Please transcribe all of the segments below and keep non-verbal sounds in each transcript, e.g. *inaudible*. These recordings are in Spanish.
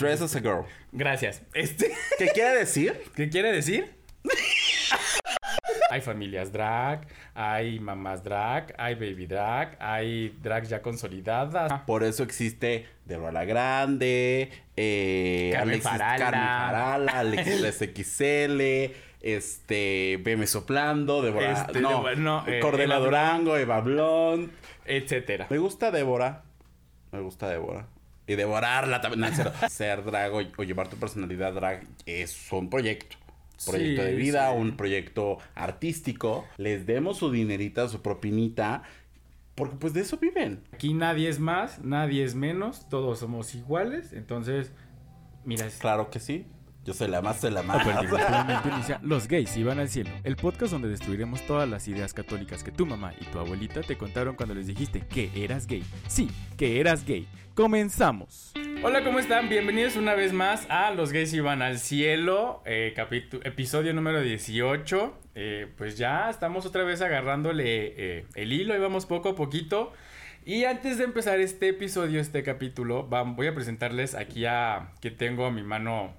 Dress as a girl. Gracias. Este, *laughs* ¿Qué quiere decir? ¿qué quiere decir? hay familias drag, hay mamás drag, hay baby drag, hay drag ya consolidadas. Por eso existe Deborah la Grande, eh, Carmen Alexis Farala. Carmen Farala, Alexis XL, este, Veme Soplando, Deborah, Este, no, Débora- no, eh, Cordela Eva Durango, Eva Blond. etcétera. Me gusta Débora, me gusta Débora. Y devorarla también. No. *laughs* Ser drag o, o llevar tu personalidad drag es un proyecto. Proyecto Sí, de vida, sí. un proyecto artístico. Les demos su dinerita, su propinita. Porque pues de eso viven. Aquí nadie es más, nadie es menos, todos somos iguales, entonces, mira, Claro que sí. Yo soy la más, soy la más. A partir de este *laughs* momento inicia Los gays iban al cielo, el podcast donde destruiremos todas las ideas católicas que tu mamá y tu abuelita te contaron cuando les dijiste que eras gay. Sí, que eras gay. Comenzamos. Hola, ¿cómo están? Bienvenidos una vez más a Los Gays Iban al Cielo, eh, episodio número 18. Eh, pues ya estamos otra vez agarrándole eh, el hilo, y vamos poco a poquito. Y antes de empezar este episodio, este capítulo, voy a presentarles aquí a que tengo a mi mano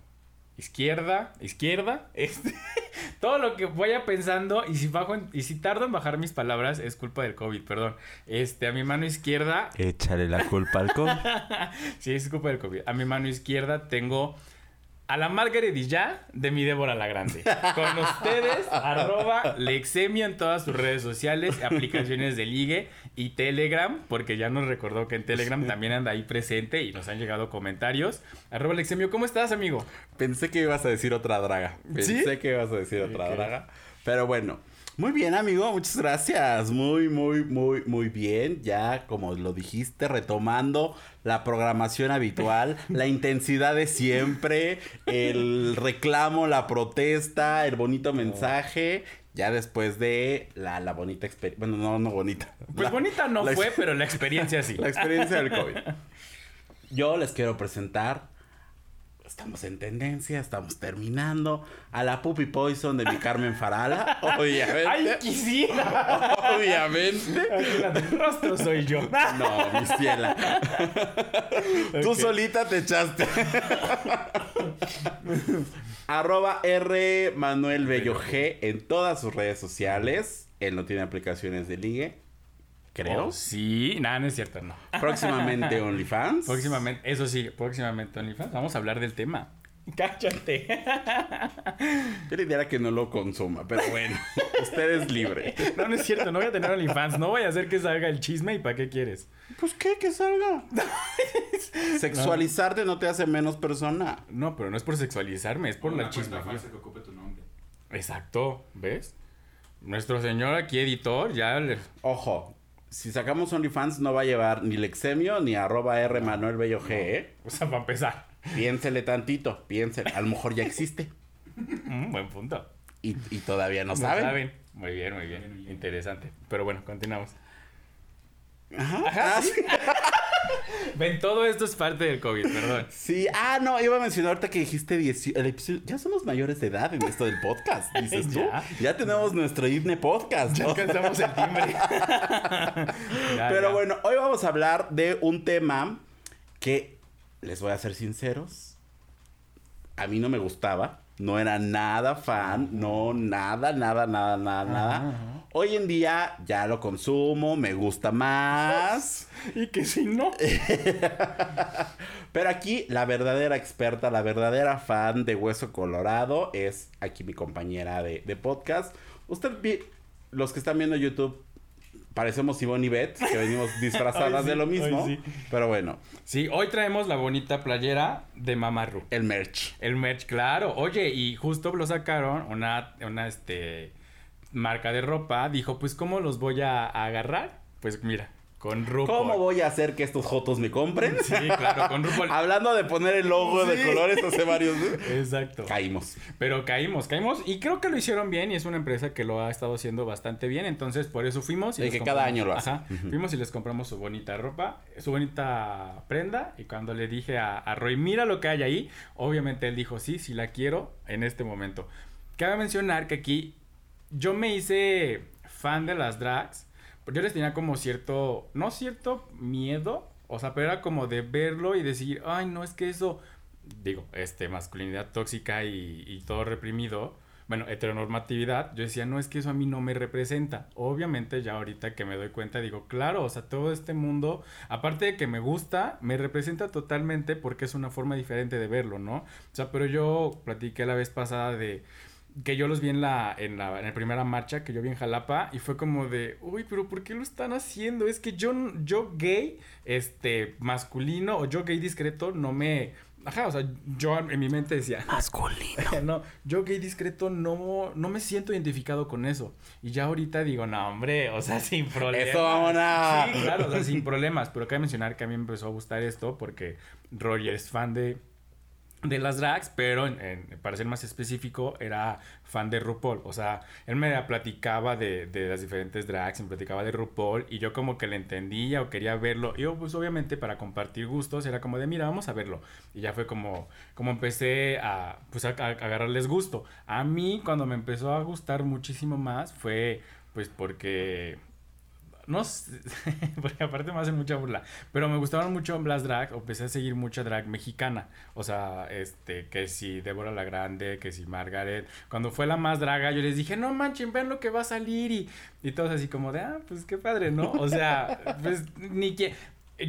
izquierda, izquierda, este, *laughs* todo lo que vaya pensando y si bajo en- y si tardo en bajar mis palabras es culpa del COVID, perdón. Este, a mi mano izquierda Échale la culpa al COVID. *laughs* sí, es culpa del COVID. A mi mano izquierda tengo a la Margaret y ya de mi Débora la Grande. Con ustedes, *laughs* arroba Lexemio en todas sus redes sociales, aplicaciones de ligue y Telegram, porque ya nos recordó que en Telegram también anda ahí presente y nos han llegado comentarios. Arroba Lexemio, ¿cómo estás, amigo? Pensé que ibas a decir otra draga. Pensé ¿Sí? que ibas a decir otra draga. Pero bueno. Muy bien, amigo. Muchas gracias. Muy, muy, muy, muy bien. Ya, como lo dijiste, retomando la programación habitual, *laughs* la intensidad de siempre, el reclamo, la protesta, el bonito mensaje. Ya después de la, la bonita experiencia. Bueno, no, no bonita. Pues La- bonita no fue, pero la experiencia sí. *laughs* La experiencia del COVID. *laughs* Yo les quiero presentar. Estamos en tendencia, estamos terminando. A la Puppy Poison de mi Carmen Farala. *laughs* Obviamente. ¡Ay, quisiera! *laughs* obviamente. El rostro soy yo. No, mi ciela. *laughs* Tú solita te echaste. Arroba R Manuel Bello G en todas sus redes sociales. Él no tiene aplicaciones de ligue. Creo. Oh, sí, nada, no es cierto, no. Próximamente *laughs* OnlyFans. Próximamente, eso sí, próximamente OnlyFans. Vamos a hablar del tema. Cállate. *laughs* Yo le diría que no lo consuma, pero bueno, *laughs* usted es libre. No, no es cierto, no voy a tener OnlyFans. No voy a hacer que salga el chisme y para qué quieres. Pues qué, que salga. Sexualizarte no te hace menos persona. No, pero no es por sexualizarme, es por la chisme. que ocupe tu nombre. Exacto, ¿ves? Nuestro señor aquí editor ya le... Ojo, si sacamos OnlyFans no va a llevar ni Lexemio ni arroba R Manuel Bello G, ¿eh? O sea, para empezar. Piénsele tantito, piénsele. A lo mejor ya existe Mm, buen punto. y, y todavía no No saben. Muy bien, muy bien. Interesante. Pero bueno, continuamos. Ajá. Ajá, Ah, sí. *laughs* Ven, todo esto es parte del COVID, perdón. Sí, ah, no, iba a mencionar ahorita que dijiste 18, el episodio- ya somos mayores de edad en esto del podcast, dices tú. Ya. Ya, tenemos nuestro IBNE podcast. Ya alcanzamos el timbre. *laughs* Ya, Pero ya. bueno, hoy vamos a hablar de un tema que, les voy a ser sinceros, a mí no me gustaba. No era nada fan, no, nada, nada, nada, nada, nada. Hoy en día ya lo consumo, me gusta más. *laughs* Y que si no. *laughs* Pero aquí la verdadera experta, la verdadera fan de Hueso Colorado es aquí mi compañera de, de podcast. Usted, los que están viendo YouTube, parecemos Ivonne y Beth, que venimos *laughs* disfrazadas sí, de lo mismo. sí. Pero bueno, Sí, hoy traemos la bonita playera de Mamarru. el merch. El merch, claro. Oye, y justo lo sacaron una, una este, marca de ropa. Dijo, pues, ¿cómo los voy a, a agarrar? Pues mira, con RuPaul. ¿Cómo voy a hacer que estos jotos me compren? Sí, claro, con RuPaul. *laughs* Hablando de poner el logo de colores hace varios. Exacto. Caímos. Pero caímos, caímos. Y creo que lo hicieron bien y es una empresa que lo ha estado haciendo bastante bien. Entonces, por eso fuimos. Les que cada año lo hace. Ajá. Fuimos y les compramos su bonita ropa, su bonita prenda. Y cuando le dije a, a Roy, mira lo que hay ahí, obviamente él dijo, sí, sí la quiero en este momento. Cabe mencionar que aquí yo me hice fan de las drags. Yo les tenía como cierto, no cierto miedo, o sea, pero era como de verlo y decir, ay, no, es que eso digo, este, masculinidad tóxica y, y todo reprimido, bueno, heteronormatividad, yo decía, no, es que eso a mí no me representa. Obviamente ya ahorita que me doy cuenta, digo, claro, o sea, todo este mundo, aparte de que me gusta, me representa totalmente porque es una forma diferente de verlo, ¿no? O sea, pero yo platiqué la vez pasada de que yo los vi en la, en la, en la primera marcha, que yo vi en Jalapa, y fue como de, uy, pero ¿por qué lo están haciendo? Es que yo, yo gay, este, masculino, o yo gay discreto, no me Ajá, o sea, yo en mi mente decía... *laughs* Masculino. *laughs* no, yo gay discreto no, no me siento identificado con eso. Y ya ahorita digo, no, hombre, o sea, *laughs* sin problemas. Eso, vámonos. Sí, claro, o sea, sin problemas. Pero cabe mencionar que a mí me empezó a gustar esto porque Roger es fan de de las drags, pero en, para ser más específico, era fan de RuPaul. O sea, él me platicaba de, de, las diferentes drags, me platicaba de RuPaul y yo como que le entendía o quería verlo. Y yo, pues obviamente para compartir gustos era como de, mira, vamos a verlo. Y ya fue como, como empecé a, pues a agarrarles gusto. A mí cuando me empezó a gustar muchísimo más fue pues porque no sé, *laughs* porque aparte me hacen mucha burla, pero me gustaban mucho las drag, o empecé a seguir mucha drag mexicana, o sea, este, que si Débora la Grande, que si Margaret, cuando fue la más draga, yo les dije, no manchen, vean lo que va a salir, y, y todos así como de, ah, pues qué padre, ¿no? O sea, *laughs* pues ni que,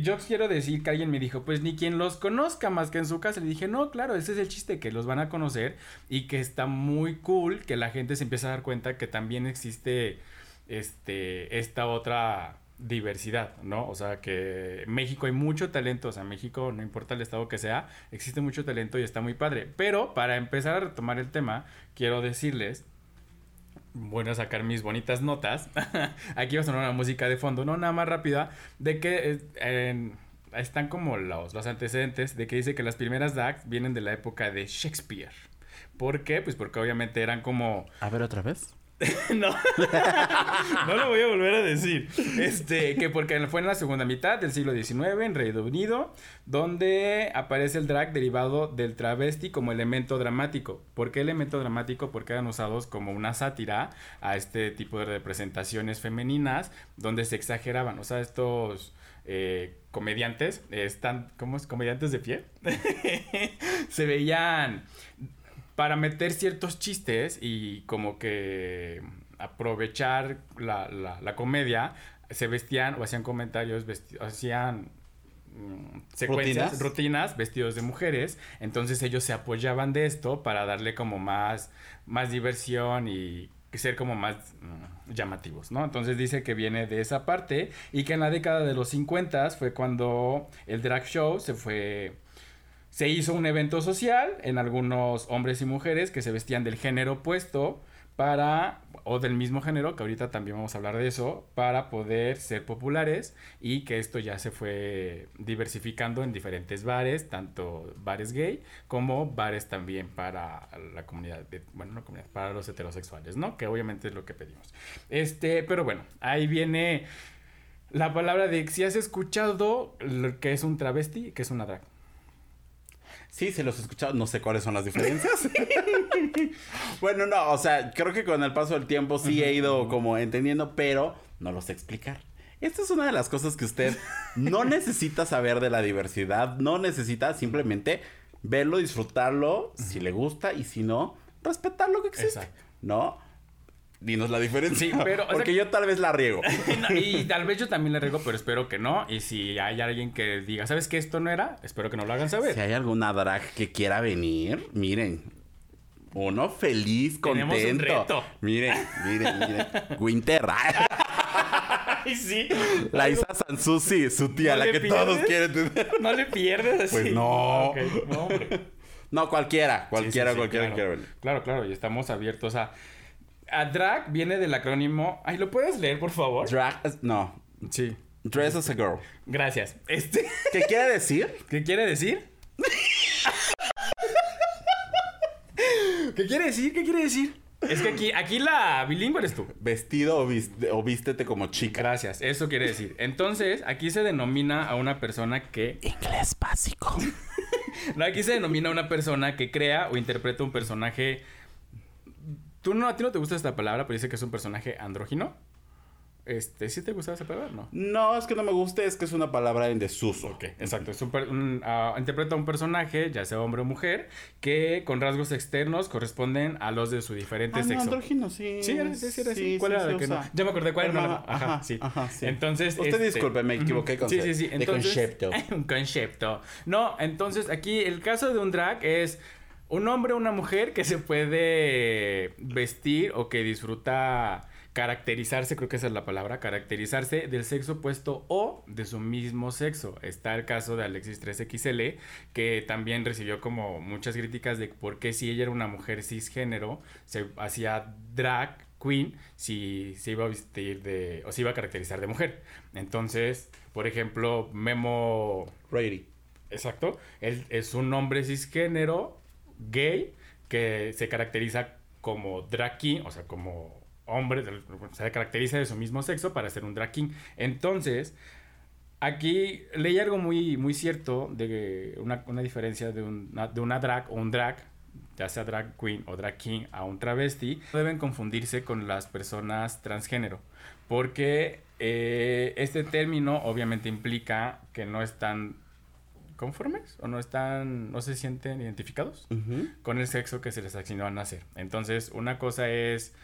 yo quiero decir que alguien me dijo, pues ni quien los conozca más que en su casa. Le dije, no, claro, ese es el chiste, que los van a conocer y que está muy cool que la gente se empiece a dar cuenta que también existe este, esta otra diversidad, ¿no? O sea, que México hay mucho talento, o sea, México, no importa el estado que sea, existe mucho talento y está muy padre. Pero para empezar a retomar el tema, quiero decirles, a sacar mis bonitas notas, *laughs* aquí va a sonar una música de fondo, no nada más rápida, de que eh, están como los, los antecedentes de que dice que las primeras DAX vienen de la época de Shakespeare. ¿Por qué? Pues porque obviamente eran como... A ver otra vez. *laughs* no. *laughs* no lo voy a volver a decir. Este, que porque fue en la segunda mitad del siglo XIX en Reino Unido, donde aparece el drag derivado del travesti como elemento dramático. ¿Por qué elemento dramático? Porque eran usados como una sátira a este tipo de representaciones femeninas donde se exageraban. O sea, estos eh, comediantes están, ¿cómo es? Comediantes de pie. *laughs* se veían para meter ciertos chistes y como que aprovechar la, la, comedia, se vestían o hacían comentarios, hacían mm, secuencias, ¿Rutinas? vestidos de mujeres. Entonces ellos se apoyaban de esto para darle como más, más diversión y ser como más mm, llamativos, ¿no? Entonces dice que viene de esa parte y que en la década de los 50 fue cuando el drag show se fue se hizo un evento social en algunos hombres y mujeres que se vestían del género opuesto para, o del mismo género, que ahorita también vamos a hablar de eso, para poder ser populares y que esto ya se fue diversificando en diferentes bares, tanto bares gay como bares también para la comunidad, bueno, no comunidad, para los heterosexuales, ¿no? Que obviamente es lo que pedimos. Este, pero bueno, ahí viene la palabra de si has escuchado lo que es un travesti, que es una drag. Sí, se los he escuchado, no sé cuáles son las diferencias. *laughs* bueno, no, o sea, creo que con el paso del tiempo sí he ido como entendiendo, pero no lo sé explicar. Esta es una de las cosas que usted no *laughs* necesita saber de la diversidad, no necesita simplemente verlo, disfrutarlo, si le gusta y si no, respetar lo que existe. Exacto. ¿No? Dinos la diferencia. Sí, pero. Porque yo tal vez la riego. *laughs* y tal vez yo también la riego, pero espero que no. Y si hay alguien que diga, ¿sabes qué esto no era? Espero que no lo hagan saber. Si hay alguna drag que quiera venir, miren. Uno feliz, contento. Tenemos un reto. Miren, miren, miren. Winter. *laughs* Ay, sí. La Isa Sansusi, su tía, la que todos quieren tener. No le pierdes así. Pues no. No, no, cualquiera, cualquiera, cualquiera claro. venir. Claro, claro, y estamos abiertos a a drag viene del acrónimo. Ay, ¿lo puedes leer, por favor? Drag. No. Sí. Dress as a girl. Gracias. Este. ¿Qué quiere decir? *laughs* ¿Qué quiere decir? ¿Qué quiere decir? ¿Qué quiere decir? Es que aquí, aquí la bilingüe eres tú. Vestido o, vístete como chica. Gracias, eso quiere decir. Entonces, aquí se denomina a una persona que. Inglés básico. *laughs* no, aquí se denomina a una persona que crea o interpreta un personaje Tú no, a ti no te gusta esta palabra, pero dice que es un personaje andrógino. Este, ¿sí te gustaba esa palabra? No. No, es que no me guste, es que es una palabra en desuso. Ok, exacto. Es un ah, interpreta a un personaje, ya sea hombre o mujer, que con rasgos externos corresponden a los de su diferente Ah, no, sexo. andrógino, sí. Sí, era, sí, sí, era así. Sí, ¿Cuál sí, era la que no? Ya me acordé cuál era. ajá, no, Ajá, sí. ajá, sí. Entonces. Usted disculpe, me equivoqué con Sí, sí, sí. De Entonces, concepto. *laughs* un concepto. No, entonces aquí el caso de un drag es un hombre o una mujer que se puede vestir o que disfruta caracterizarse, creo que esa es la palabra, caracterizarse del sexo opuesto o de su mismo sexo. Está el caso de Alexis 3XL, que también recibió como muchas críticas de por qué si ella era una mujer cisgénero, se hacía drag queen si se iba a vestir de, o se iba a caracterizar de mujer. Entonces, por ejemplo, Memo Rady. Exacto. Él es un hombre cisgénero gay que se caracteriza como drag king, o sea, como hombre, se caracteriza de su mismo sexo para ser un drag king. Entonces, aquí leí algo muy, muy cierto de una, una diferencia de una, de una drag o un drag, ya sea drag queen o drag king, a un travesti, no deben confundirse con las personas transgénero, porque eh, este término obviamente implica que no están conformes o no están, no se sienten identificados Ujú. con el sexo que se les asignó a nacer. Entonces, una cosa es.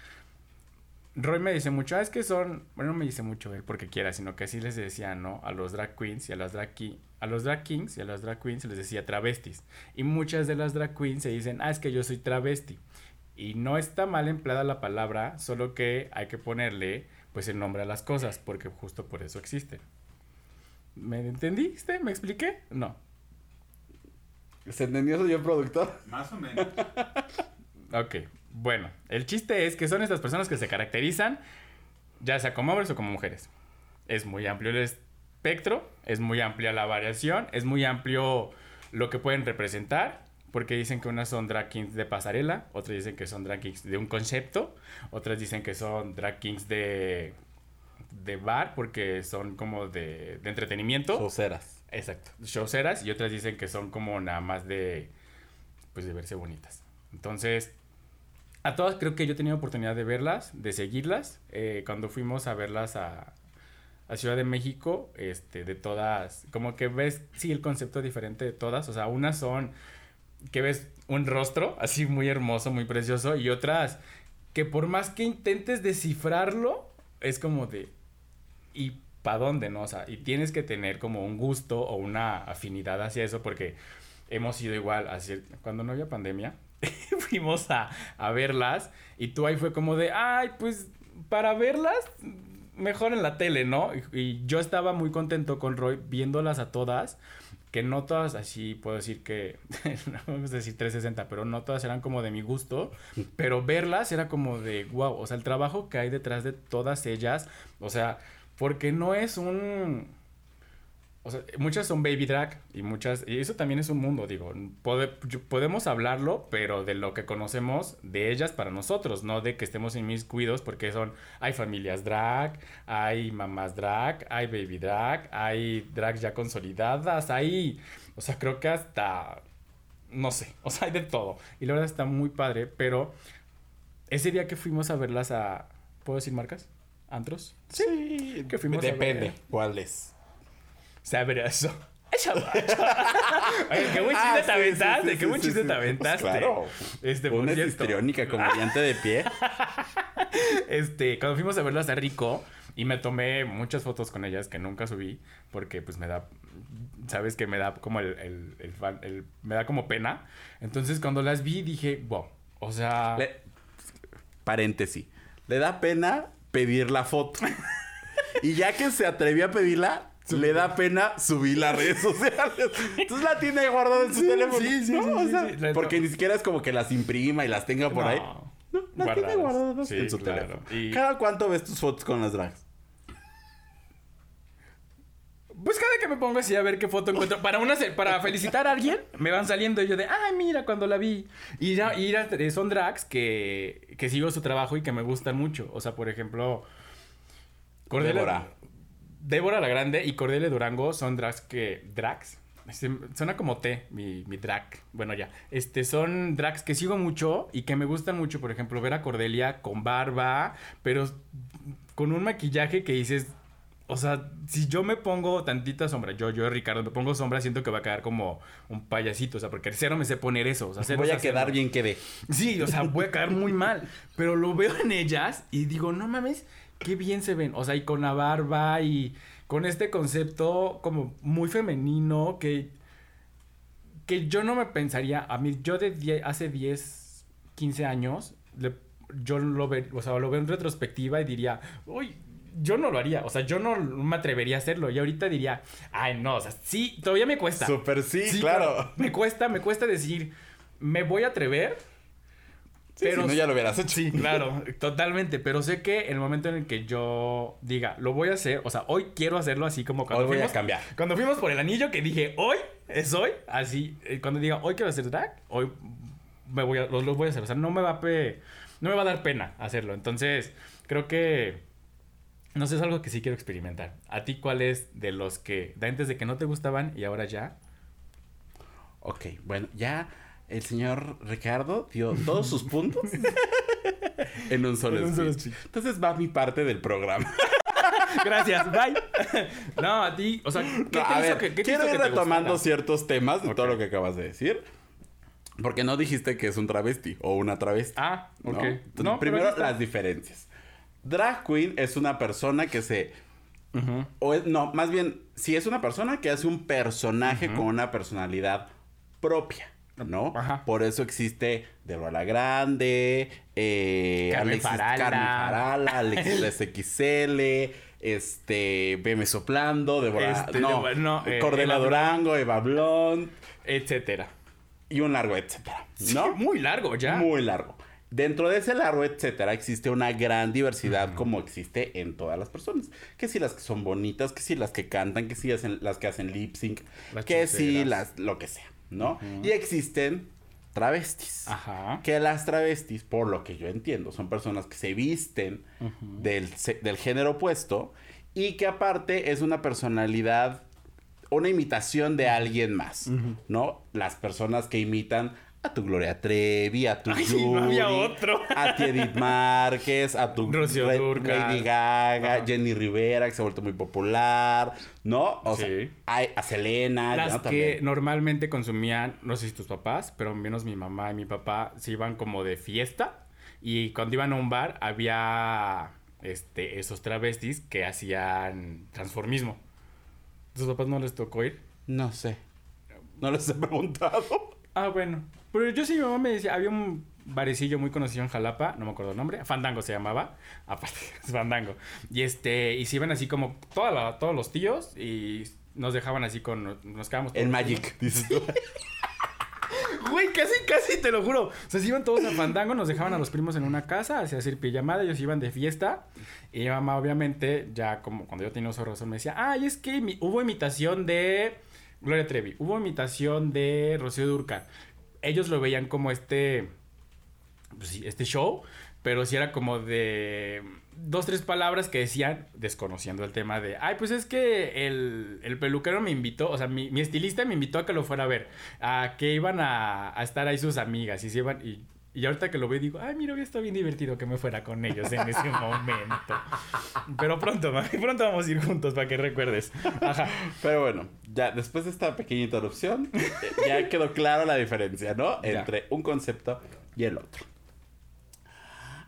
Roy me dice mucho, ah, es que son. Bueno, no me dice mucho él porque quiera, sino que así les decía, ¿no? A los drag queens y a las drag ki- a los drag kings y a las drag queens les decía travestis. Y muchas de las drag queens se dicen, ah, es que yo soy travesti. Y no está mal empleada la palabra, solo que hay que ponerle pues el nombre a las cosas, porque justo por eso existen. ¿Me entendiste? ¿Me expliqué? No. ¿Se entendió, señor productor? Más o menos. Ok, bueno, el chiste es que son estas personas que se caracterizan ya sea como hombres o como mujeres. Es muy amplio el espectro, es muy amplia la variación, es muy amplio lo que pueden representar, porque dicen que unas son drag kings de pasarela, otras dicen que son drag kings de un concepto, otras dicen que son drag kings de, de bar, porque son como de, de entretenimiento. Soceras. Exacto. Showceras y otras dicen que son como nada más de pues de verse bonitas. Entonces, a todas creo que yo he tenido oportunidad de verlas, de seguirlas. Eh, cuando fuimos a verlas a, a Ciudad de México, este, de todas, como que ves, sí, el concepto diferente de todas. O sea, unas son que ves un rostro así muy hermoso, muy precioso, y otras que por más que intentes descifrarlo, es como de, ¿y para dónde, no? O sea, y tienes que tener como un gusto o una afinidad hacia eso, porque hemos ido igual, así, cuando no había pandemia, *laughs* fuimos a, a verlas, y tú ahí fue como de, ay, pues para verlas, mejor en la tele, ¿no? Y, y yo estaba muy contento con Roy viéndolas a todas, que no todas así puedo decir que, *laughs* no vamos a decir 360, pero no todas eran como de mi gusto, pero verlas era como de, wow, o sea, el trabajo que hay detrás de todas ellas, o sea, porque no es un... O sea, muchas son baby drag y muchas... Y eso también es un mundo, digo. pode- podemos hablarlo, pero de lo que conocemos de ellas para nosotros, no de que estemos inmiscuidos, porque son... Hay familias drag, hay mamás drag, hay baby drag, hay drag ya consolidadas, hay... O sea, creo que hasta... No sé, o sea, hay de todo. Y la verdad está muy padre, pero... Ese día que fuimos a verlas a... ¿Puedo decir marcas? ¿Antros? Sí. Que fuimos Depende. ver. ¿Cuál es? Sabroso. *laughs* Oye, qué buen chiste Ah, te sí, aventaste, sí, sí, qué buen sí, chiste sí. te Pues aventaste. claro. Este, Una histriónica, comediante de pie. *laughs* este, cuando fuimos a verlas a Rico y me tomé muchas fotos con ellas que nunca subí porque pues me da, sabes que me da como el, el, el fan- el- me da como pena. Entonces cuando las vi dije, wow, o sea, Le- Paréntesis. Le da pena pedir la foto. y ya que se atrevió a pedirla, le da pena subir las redes sociales. Entonces la tiene ahí guardada en su teléfono. sí, sí, ¿no? sí, O sí, sea, sí. La- Porque ni siquiera es como que las imprima y las tenga por no, ahí. No, las tiene guardadas. guardadas Sí, en su claro. teléfono. Y- ¿Cada cuánto ves tus fotos con las drags? Pues cada que me pongo así a ver qué foto encuentro. Para una para felicitar a alguien, me van saliendo yo de, ay, mira cuando la vi. Y ya, y ya, son drags que, que sigo su trabajo y que me gustan mucho. O sea, por ejemplo, Cordelia. Débora. Débora la Grande y Cordelia Durango son drags que. ¿Drags? Suena como T, mi, mi drag. Bueno, ya. Este, son drags que sigo mucho y que me gustan mucho. Por ejemplo, ver a Cordelia con barba, pero con un maquillaje que dices, o sea, si yo me pongo tantita sombra, yo, yo, Ricardo, me pongo sombra, siento que va a quedar como un payasito, o sea, porque cero me sé poner eso, o sea, cero Voy a quedar bien que ve. Sí, o sea, voy a quedar muy mal. Pero lo veo en ellas y digo, no mames, qué bien se ven. O sea, y con la barba y con este concepto como muy femenino que, que yo no me pensaría. A mí, yo de die- hace 10, 15 años, le- yo lo, ve, o sea, lo veo en retrospectiva y diría, uy. Yo no lo haría, o sea, yo no me atrevería a hacerlo. Y ahorita diría, ay, no, o sea, sí, todavía me cuesta. Súper sí, Sí, claro. Me cuesta, me cuesta decir, me voy a atrever, Sí, si no, ya lo hubieras hecho. Sí, claro, totalmente. Pero sé que el momento en el que yo diga, lo voy a hacer, o sea, hoy quiero hacerlo así como cuando Hoy voy a fuimos. cambiar. Cuando fuimos por el anillo que dije, hoy es hoy, así, eh, cuando diga, hoy quiero hacer drag, hoy me voy a, voy a hacer. O sea, no me va a pe- no me va a dar pena hacerlo. Entonces, creo que. No sé, es algo que sí quiero experimentar. ¿A ti cuál es de los que de antes de que no te gustaban y ahora ya? Ok, bueno, ya el señor Ricardo dio todos sus puntos *laughs* en un solo En un solo speech. Entonces va mi parte del programa. *laughs* Gracias, bye. no, a ti, o sea, ¿qué No, te a ver, que, qué quiero ir que retomando gustara? ciertos temas de todo lo que acabas de decir. Porque no dijiste que es un travesti o una travesti. Ah, ¿no? ok. Entonces, No, pero primero las diferencias. Drag queen es una persona que se... O es- no, más bien, si es una persona que hace un personaje con una personalidad propia, ¿no? Ajá. Por eso existe Débora la Grande, eh, Carmen Farala. Carmen Farala, Alexis *laughs* XL, este, Veme Soplando, Débora, Este, no, no, eh, Cordela Eva Durango, Eva Blond, Etcétera. y un largo etcétera, ¿no? Muy largo ya. Muy largo. Dentro de ese largo, etcétera, existe una gran diversidad como existe en todas las personas. Que si las que son bonitas, que si las que cantan, que si hacen, las que hacen lip sync, Las que si las, lo que sea, ¿no? Y existen travestis. Ajá. Que las travestis, por lo que yo entiendo, son personas que se visten del, del género opuesto y que aparte es una personalidad, una imitación de alguien más, ¿no? Las personas que imitan a tu Gloria Trevi, a tu Ay, Yuri, no había otro. a ti Edith Márquez, a tu Rocío Re- Dúrcal. Lady Gaga. Jenny Rivera, que se ha vuelto muy popular, ¿no? O Sí. sea, hay- a Selena, Las ¿no? que También. normalmente consumían, no sé si tus papás, pero menos mi mamá y mi papá se iban como de fiesta. Y cuando iban a un bar había este, esos travestis que hacían transformismo. ¿Tus papás no les tocó ir? No sé. No les he preguntado. Ah, bueno. Pero yo sí, mi mamá me decía, había un barecillo muy conocido en Jalapa, no me acuerdo el nombre, Fandango se llamaba, *laughs* aparte es Fandango. Y este, y se iban así como toda la- todos los tíos y nos dejaban así con, nos quedamos todos El Magic, dices tú. *laughs* Güey, casi, casi te lo juro. O sea, se iban todos a Fandango, nos dejaban a los primos en una casa, hacía hacer pijamada, ellos iban de fiesta. Y mi mamá, obviamente, ya como cuando yo tenía uso razón, me decía, ay, es que hubo imitación de Gloria Trevi, hubo imitación de Rocío Durcal. Ellos lo veían como este, pues este show, pero sí era como de dos, tres palabras que decían, desconociendo el tema de, ay, pues es que el, el peluquero me invitó, o sea, mi, mi estilista me invitó a que lo fuera a ver, a que iban a, a estar ahí sus amigas y se iban, y ahorita que lo veo digo, ay, mira, hubiera estado bien divertido que me fuera con ellos en ese momento. *laughs* Pero pronto, mami, *laughs* pronto vamos a ir juntos para que recuerdes. Ajá. Pero bueno, ya después de esta pequeña interrupción, eh, ya quedó clara la diferencia, ¿no? Ya. Entre un concepto y el otro.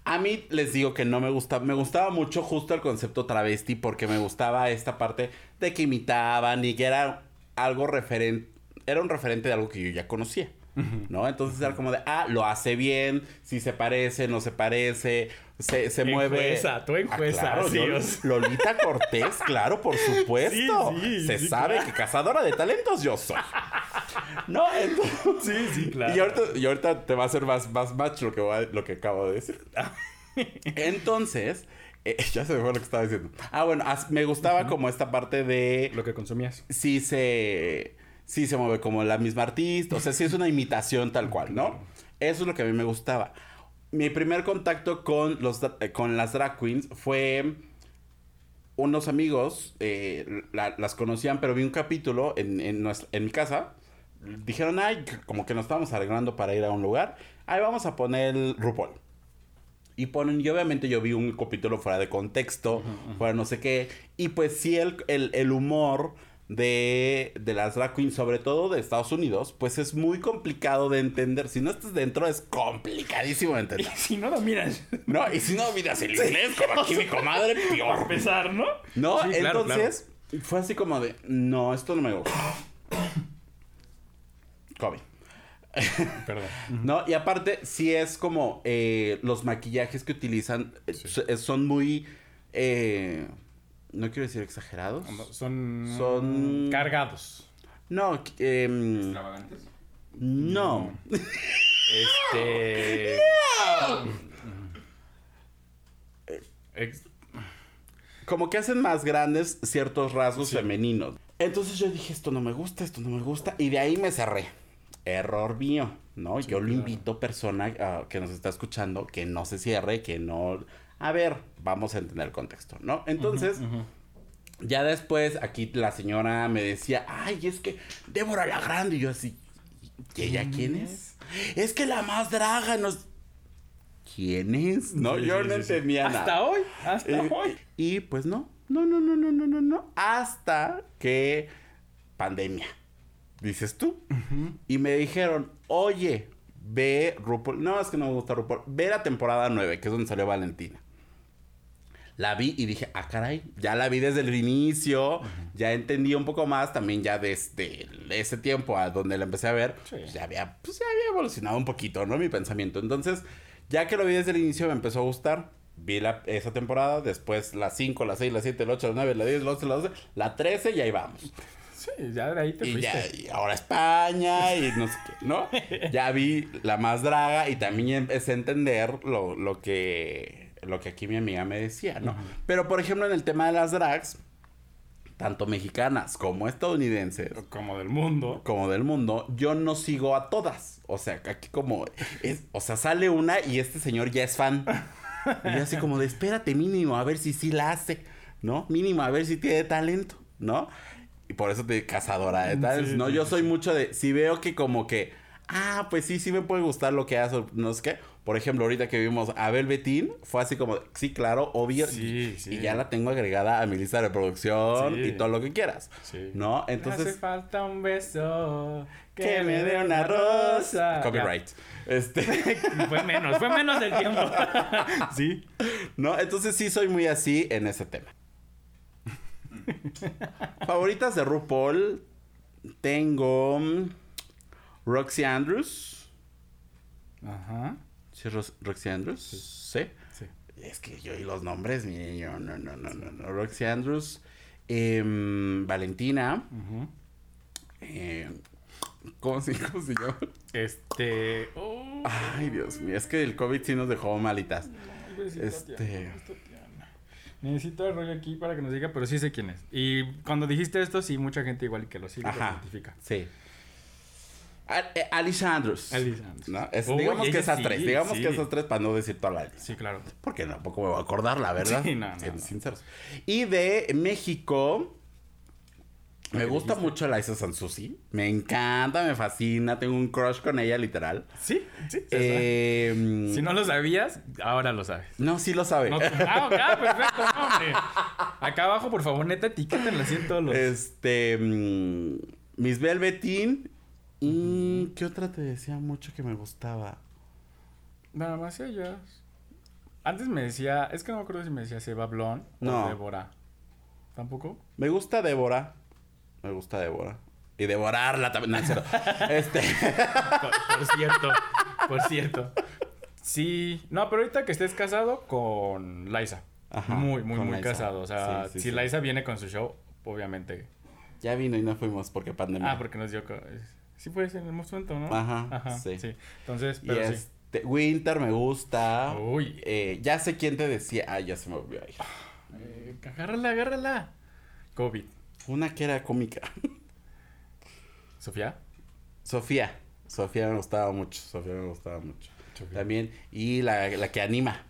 A mí les digo que no me gusta, me gustaba mucho justo el concepto travesti porque me gustaba esta parte de que imitaban y que era algo referente, era un referente de algo que yo ya conocía, ¿no? Entonces era como de, ah, lo hace bien, si se parece, no se parece, se, se mueve. Tú enjueza, Ah, claro, yo-. Lolita Cortés, claro, por supuesto. *laughs* Sí, sí, se sí, sabe claro. que cazadora de talentos yo soy. No, entonces... Sí, sí, claro. Y ahorita, y ahorita te va a hacer más, más match lo que, voy a- lo que acabo de decir. Entonces, eh, *laughs* ya se me fue lo que estaba diciendo. Ah, bueno, as- me gustaba como esta parte de... Lo que consumías. Sí se... Sí se mueve como la misma artista. O sea, sí es una imitación tal cual, ¿no? Eso es lo que a mí me gustaba. Mi primer contacto con, los, eh, con las drag queens fue unos amigos, eh, la- las conocían, pero vi un capítulo en, en, nuestra- en mi casa. Dijeron, ay, como que nos estábamos arreglando para ir a un lugar. Ahí vamos a poner el RuPaul. Y ponen, y obviamente yo vi un capítulo fuera de contexto, fuera no sé qué. Y pues sí, el, el, el humor de, de las drag queens, sobre todo de Estados Unidos, pues es muy complicado de entender. Si no estás dentro, es complicadísimo de Y entender. si no lo miras, No, y si no miras el inglés, como aquí *laughs* mi comadre, por peor. empezar, ¿no? No, Sí, claro, entonces fue así como de, no, esto no me gusta. COVID. Perdón. *laughs* No, y aparte, sí es como eh, los maquillajes que utilizan eh, so- son muy. eh, no quiero decir exagerados. Son. Son- Cargados. No, em, ¿Extravagantes? no. Este. Como que hacen más grandes ciertos rasgos Sí. femeninos. Entonces yo dije, esto no me gusta, esto no me gusta. Y de ahí me cerré. Error mío, ¿no? yo lo invito, persona que nos está escuchando, que no se cierre, que no. A ver, vamos a entender el contexto, ¿no? Entonces. Ya después, aquí la señora me decía, ay, es que Débora la Grande. Y yo así, ¿y ella quién es? Es que la más draga nos... ¿Quién es? No, Sí, yo sí, no sí. entendía Hasta nada. hoy. Hasta Eh, hoy. y pues no, no, no, no, no, no, no, no. Hasta que pandemia, dices tú. Y me dijeron, oye, ve RuPaul. No, es que no me gusta RuPaul. Ve la temporada 9, que es donde salió Valentina. La vi y dije, ah, caray, ya la vi desde el inicio, ya entendí un poco más, también ya desde ese tiempo a donde la empecé a ver, Sí. pues ya había, pues ya había evolucionado un poquito, ¿no? Mi pensamiento. Entonces, ya que lo vi desde el inicio, me empezó a gustar. Vi la, esa temporada, después la 5, la 6, la 7, la 8, la 9, la 10, la 11, la 12, la 13 y ahí vamos. Sí, ya de ahí te Y fuiste. ya, y ahora España y no sé qué, ¿no? *laughs* Ya vi la más draga y también empecé a entender lo, lo que lo que aquí mi amiga me decía, ¿no? Pero por ejemplo en el tema de las drags, tanto mexicanas como estadounidenses, Como del mundo. como del mundo, yo no sigo a todas. O sea, aquí como es, o sea, sale una y este señor ya es fan. Y yo así como de, espérate mínimo, a ver si sí la hace, ¿no? Mínimo, a ver si tiene talento, ¿no? Y por eso te cazadora de talentos, Sí, ¿no? sí, yo soy sí. mucho de, si veo que como que, ah, pues sí, sí me puede gustar lo que hace, no sé qué. Por ejemplo, ahorita que vimos a Belvetín, fue así como, sí, claro, obvio. Sí, y, sí. y ya la tengo agregada a mi lista de reproducción Sí. y todo lo que quieras. ¿no? Hace Entonces... falta un beso. Que me dé una rosa. Ya. Copyright. Este, *laughs* fue menos, fue menos del tiempo. *laughs* sí. ¿no? Entonces sí soy muy así en ese tema. *laughs* Favoritas de RuPaul. Tengo Roxy Andrews. Ajá. ¿Sí, Ros- Roxy Andrews? Sí. Sí. Es que yo y los nombres, mire, yo no, no, no, no, no. Roxy Andrews. em, Valentina. Eh, ¿cómo, se, ¿Cómo se llama? Este. Oh, Ay, Dios mío. Es que el COVID sí nos dejó malitas. este-. Necesito el rollo aquí para que nos diga, pero sí sé quién es. Y cuando dijiste esto, sí, mucha gente igual que lo sigue lo Ajá. identifica. Sí. A- Alicia Andrews. Alicia Andrews. ¿No? Es- Uy, digamos que esas sí, tres. Digamos sí. que esas tres para no decir toda la lista. Sí, claro. Porque no, poco me voy a acordar, la verdad. Sí, no, no, Siendo sinceros. Y de México. Me ¿Qué gusta dijiste? mucho Liza Sansusi. Me encanta, me fascina. Tengo un crush con ella, literal. Sí, sí. Eh, sabe. si no lo sabías, ahora lo sabes. no, sí lo sabe. No, ah, ok, ah, perfecto, hombre. Acá abajo, por favor, neta, etiquétenla así en todos los. Este. mm, Miss Velveteen. ¿Y qué otra te decía mucho que me gustaba? Nada más ellas. Antes me decía, es que no me acuerdo si me decía Seba Blon No. o Débora. ¿Tampoco? Me gusta Débora. Me gusta Débora. Y devorarla también. No, *laughs* este. Por, por cierto, por cierto. Sí, no, pero ahorita que estés casado con Liza. Ajá, muy, muy, muy Liza. casado. O sea, Sí, sí, si sí. Liza viene con su show, obviamente. Ya vino y no fuimos porque pandemia. Ah, porque nos dio. Sí, fue en el momento, ¿no? Ajá, sí. Entonces, Y pero sí. este, Winter me gusta. Uy. Eh, ya sé quién te decía. Ay, ya se me olvidó ahí. Eh, agárrala, agárrala. COVID. Una que era cómica. ¿Sofía? Sofía. Sofía me gustaba mucho. Sofía me gustaba mucho. Sofía. También. Y la, la que anima.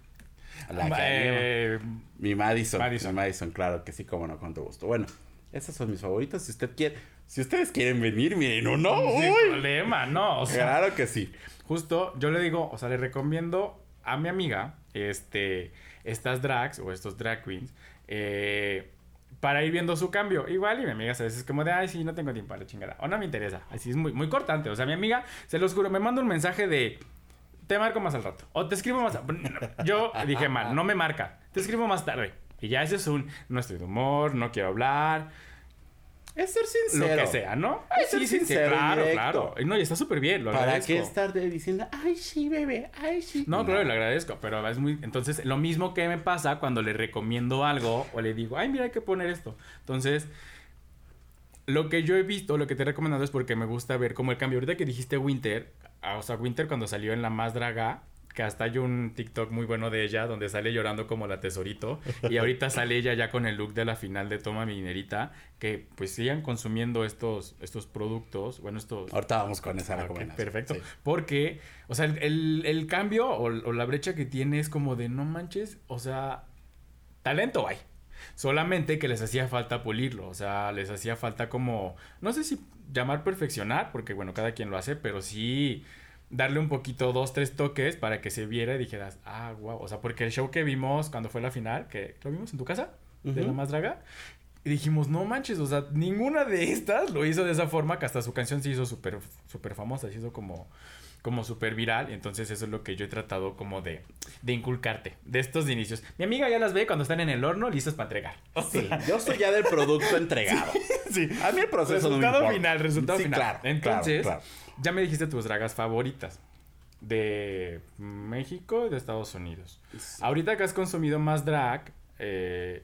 La que anima. Eh, Mi Madison. Madison. Mi Madison, claro que sí, como no, con todo gusto. Bueno, esas son mis favoritas. Si usted quiere, si ustedes quieren venir, miren, uno, sin uy. problema, no. O sea, Claro que sí. justo yo le digo, o sea, le recomiendo a mi amiga, este, estas drags o estos drag queens, eh, para ir viendo su cambio. Igual, y mi amiga a veces es como de, ay, sí, no tengo tiempo para la chingada. O no me interesa. Así es muy, muy cortante. O sea, mi amiga, se los juro, me manda un mensaje de, te marco más al rato. O te escribo más. *laughs* Yo dije mal, no me marca. Te escribo más tarde. Y ya ese es un, no estoy de humor, no quiero hablar. Es ser sincero. Lo que sea, ¿no? Es ser sincero, claro, directo. claro. Y No, y está súper bien, lo ¿Para agradezco. qué estar diciendo, ay, sí, bebé, ay, sí? No, claro, lo agradezco, pero es muy... Entonces, lo mismo que me pasa cuando le recomiendo algo o le digo, ay, mira, hay que poner esto. Entonces, lo que yo he visto, lo que te he recomendado es porque me gusta ver como el cambio. Ahorita que dijiste Winter, ah, o sea, Winter cuando salió en La Más Draga, que hasta hay un TikTok muy bueno de ella donde sale llorando como la tesorito. Y ahorita *laughs* sale ella ya con el look de la final de Toma mi dinerita, que pues sigan consumiendo estos, estos productos, bueno, estos... Ahorita vamos con esa Ah, ok, recomendación. perfecto. Sí. Porque, o sea, el, el- el cambio o, o la brecha que tiene es como de no manches, o sea, talento hay. Solamente que les hacía falta pulirlo, o sea, les hacía falta como, no sé si llamar perfeccionar, porque bueno, cada quien lo hace, pero sí darle un poquito, dos, tres toques para que se viera y dijeras, ah, wow, o sea, porque el show que vimos cuando fue la final, que lo vimos en tu casa, de. La Más Draga, y dijimos, no manches, o sea, ninguna de estas lo hizo de esa forma que hasta su canción se hizo súper súper famosa, se hizo como, como súper viral. Entonces eso es lo que yo he tratado como de, de inculcarte, de estos inicios. Mi amiga ya las ve cuando están en el horno listas para entregar. O *laughs* Sí, yo soy ya del producto *laughs* entregado. sí. A mí el proceso no me Resultado final, resultado Sí, final. claro, Entonces, claro, ya me dijiste tus dragas favoritas. De México y de Estados Unidos. Ahorita que has consumido más drag, eh,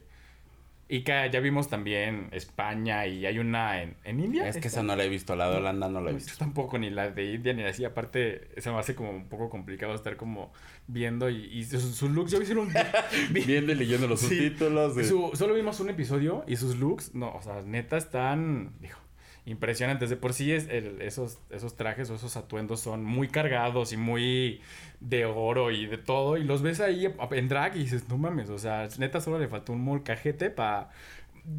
y que ya vimos también España y hay una en, en India. Es que esa no la he visto, la de Holanda no la he Yo visto. tampoco, ni la de India ni así. Aparte, se me hace como un poco complicado estar como viendo y, y sus, sus looks ya hicieron. *laughs* Viendo y leyendo los Sí. subtítulos. de- Su- solo vimos un episodio y sus looks, no, o sea, neta están, dijo, impresionantes. De por sí es el- esos, esos trajes o esos atuendos son muy cargados y muy de oro y de todo. Y los ves ahí en drag y dices, no mames, o sea, neta solo le faltó un molcajete para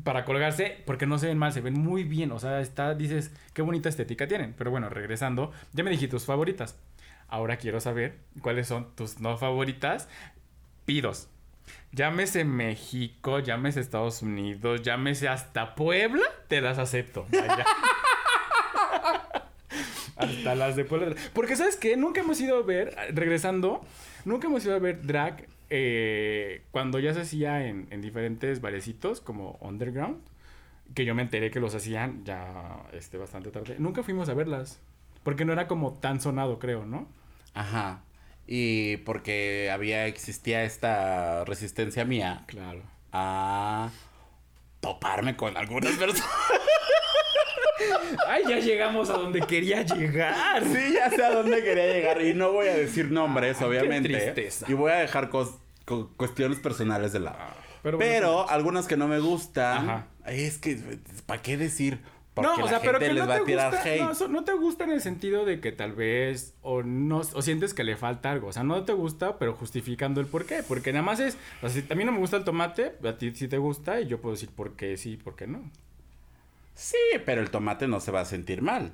para colgarse, porque no se ven mal, se ven muy bien. O sea, está, dices, qué bonita estética tienen. Pero bueno, regresando, ya me dijiste tus favoritas. Ahora quiero saber cuáles son tus no favoritas. Pidos. Llámese México, llámese Estados Unidos, llámese hasta Puebla, te las acepto. Vaya. *laughs* hasta las de Puebla. Porque, ¿sabes qué? Nunca hemos ido a ver, regresando, nunca hemos ido a ver drag eh, cuando ya se hacía en, en diferentes barecitos, como underground, que yo me enteré que los hacían ya este, bastante tarde. Nunca fuimos a verlas. Porque no era como tan sonado, creo, ¿no? Ajá. Y porque había, existía esta resistencia mía Claro. a toparme con algunas personas. Ay, ya llegamos a donde quería llegar. Sí, ya sé a dónde quería llegar. Y no voy a decir nombres, Ah, qué obviamente. tristeza. Y voy a dejar cuestiones personales de lado. Pero, Pero, bueno, algunas que no me gustan. Ajá. Es que, ¿para qué decir? Porque no, o la sea, pero gente que les no va te a tirar gusta, hate. no, eso no te gusta en el sentido de que tal vez o no o sientes que le falta algo, o sea, no te gusta, pero justificando el por qué, porque nada más es, o sea, si a mí no me gusta el tomate, a ti sí te gusta y yo puedo decir por qué sí, por qué no. Sí, pero el tomate no se va a sentir mal.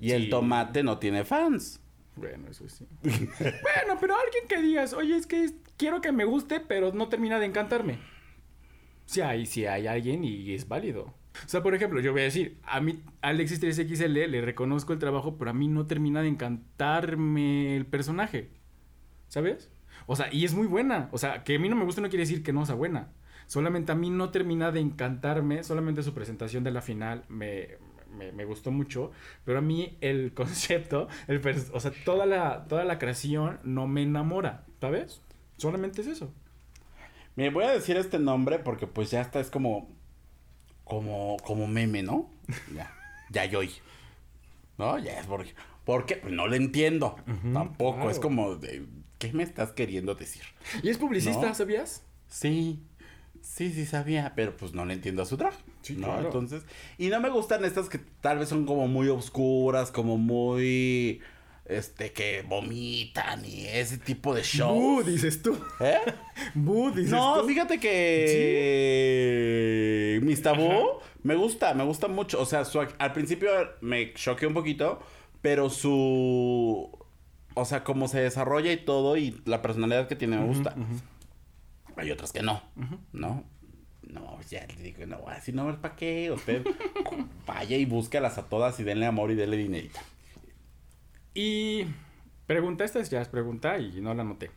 Y el tomate no tiene fans. Bueno, eso sí. *laughs* bueno, pero alguien que digas, oye, es que quiero que me guste, pero no termina de encantarme. Sí hay, sí hay alguien y es válido. O sea, por ejemplo, yo voy a decir, a mí, Alexis 3XL, le reconozco el trabajo, pero a mí no termina de encantarme el personaje. ¿Sabes? O sea, y es muy buena. O sea, que a mí no me gusta no quiere decir que no sea buena. Solamente a mí no termina de encantarme. Solamente su presentación de la final me, me, me gustó mucho. Pero a mí el *laughs* concepto, el o sea, toda la, toda la creación no me enamora. ¿Sabes? Solamente es eso. Me voy a decir este nombre porque pues ya está, es como, como, como meme, ¿no? Ya, ya yo. ¿No? Ya es porque, porque pues, no lo entiendo. Tampoco, claro. es como, de, ¿qué me estás queriendo decir? Y es publicista, No. ¿sabías? Sí, sí, sí sabía, pero pues no le entiendo a su traje. Sí, ¿no? claro. Entonces, y no me gustan estas que tal vez son como muy oscuras, como muy, este, que vomitan y ese tipo de shows. Bu, dices tú. ¿Eh? *laughs* Bu, dices No, tú. fíjate que Mis Tabú me gusta, me gusta mucho. O sea, su- al principio me choqué un poquito, pero su o sea, cómo se desarrolla y todo y la personalidad que tiene me gusta. Hay otras que no. ¿no? No, ya le digo, no, así no, ¿para qué? Usted *laughs* vaya y búscalas a todas y denle amor y denle dinerito. Y pregunta, esta es ya es pregunta y no la noté.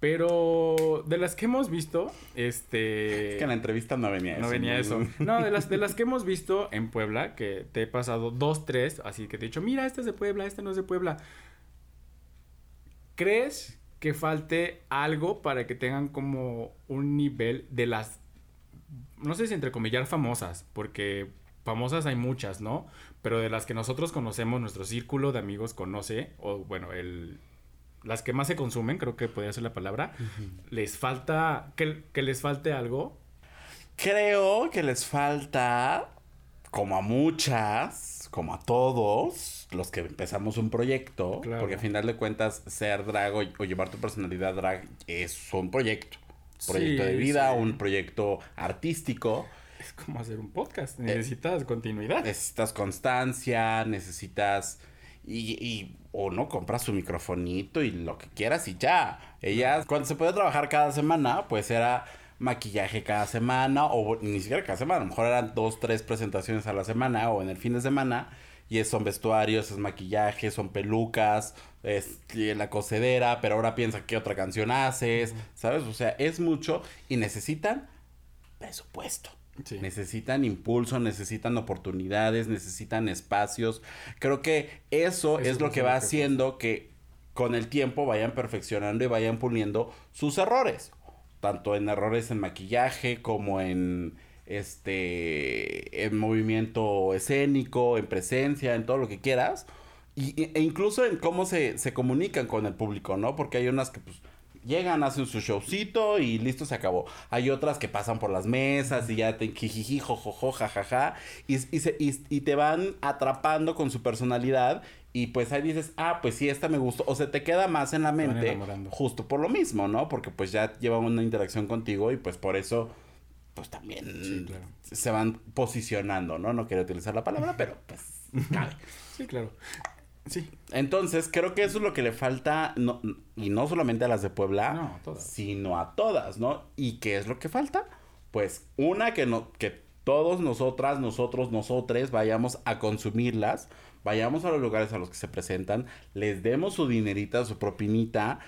Pero de las que hemos visto, este... Es que en la entrevista no venía eso. No venía eso. No, de las, de las que hemos visto en Puebla, que te he pasado dos, tres, así que te he dicho, mira, esta es de Puebla, esta no es de Puebla. ¿Crees que falte algo para que tengan como un nivel de las, no sé si entrecomillar famosas, porque famosas hay muchas, ¿no? Pero de las que nosotros conocemos, nuestro círculo de amigos conoce, o bueno, el, las que más se consumen, creo que podría ser la palabra, les falta, que, que les falte algo. Creo que les falta, como a muchas, como a todos, los que empezamos un proyecto, Claro. porque a final de cuentas ser drag o, o llevar tu personalidad drag es un proyecto. Proyecto Sí, de vida, sí. un proyecto artístico. Es como hacer un podcast. Necesitas continuidad. Necesitas constancia, necesitas... Y, y- o no, compras su microfonito y lo que quieras y ya. Ellas, cuando se puede trabajar cada semana, pues era maquillaje cada semana, o ni siquiera cada semana, a lo mejor eran dos, tres presentaciones a la semana o en el fin de semana. Y es- son vestuarios, es maquillaje, son pelucas, es la cocedera, pero ahora piensa qué otra canción haces, ¿sabes? O sea, es mucho y necesitan presupuesto. Sí. Necesitan impulso, necesitan oportunidades, necesitan espacios. Creo que eso, Eso es lo que va haciendo que con el tiempo vayan perfeccionando y vayan puliendo sus errores. Tanto en errores en maquillaje como en este en movimiento escénico, en presencia, en todo lo que quieras. Y, e incluso en cómo se, se comunican con el público, ¿no? Porque hay unas que pues llegan, hacen su showcito y listo, se acabó. Hay otras que pasan por las mesas y ya te jijiji, jojojo, jajaja. Y, y, se- y- y te van atrapando con su personalidad. Y pues ahí dices, ah, pues sí, esta me gustó. O se te queda más en la mente. Justo por lo mismo, ¿no? Porque pues ya lleva una interacción contigo y pues por eso, pues también Sí, claro. se van posicionando, ¿no? No quiero utilizar la palabra, pero pues *laughs* cabe. Sí, claro. Sí. Entonces, creo que eso es lo que le falta, no- y no solamente a las de Puebla, No, a todas. sino a todas, ¿no? ¿Y qué es lo que falta? Pues una, que, no, que todos nosotras, nosotros, nosotres vayamos a consumirlas, vayamos a los lugares a los que se presentan, les demos su dinerita, su propinita,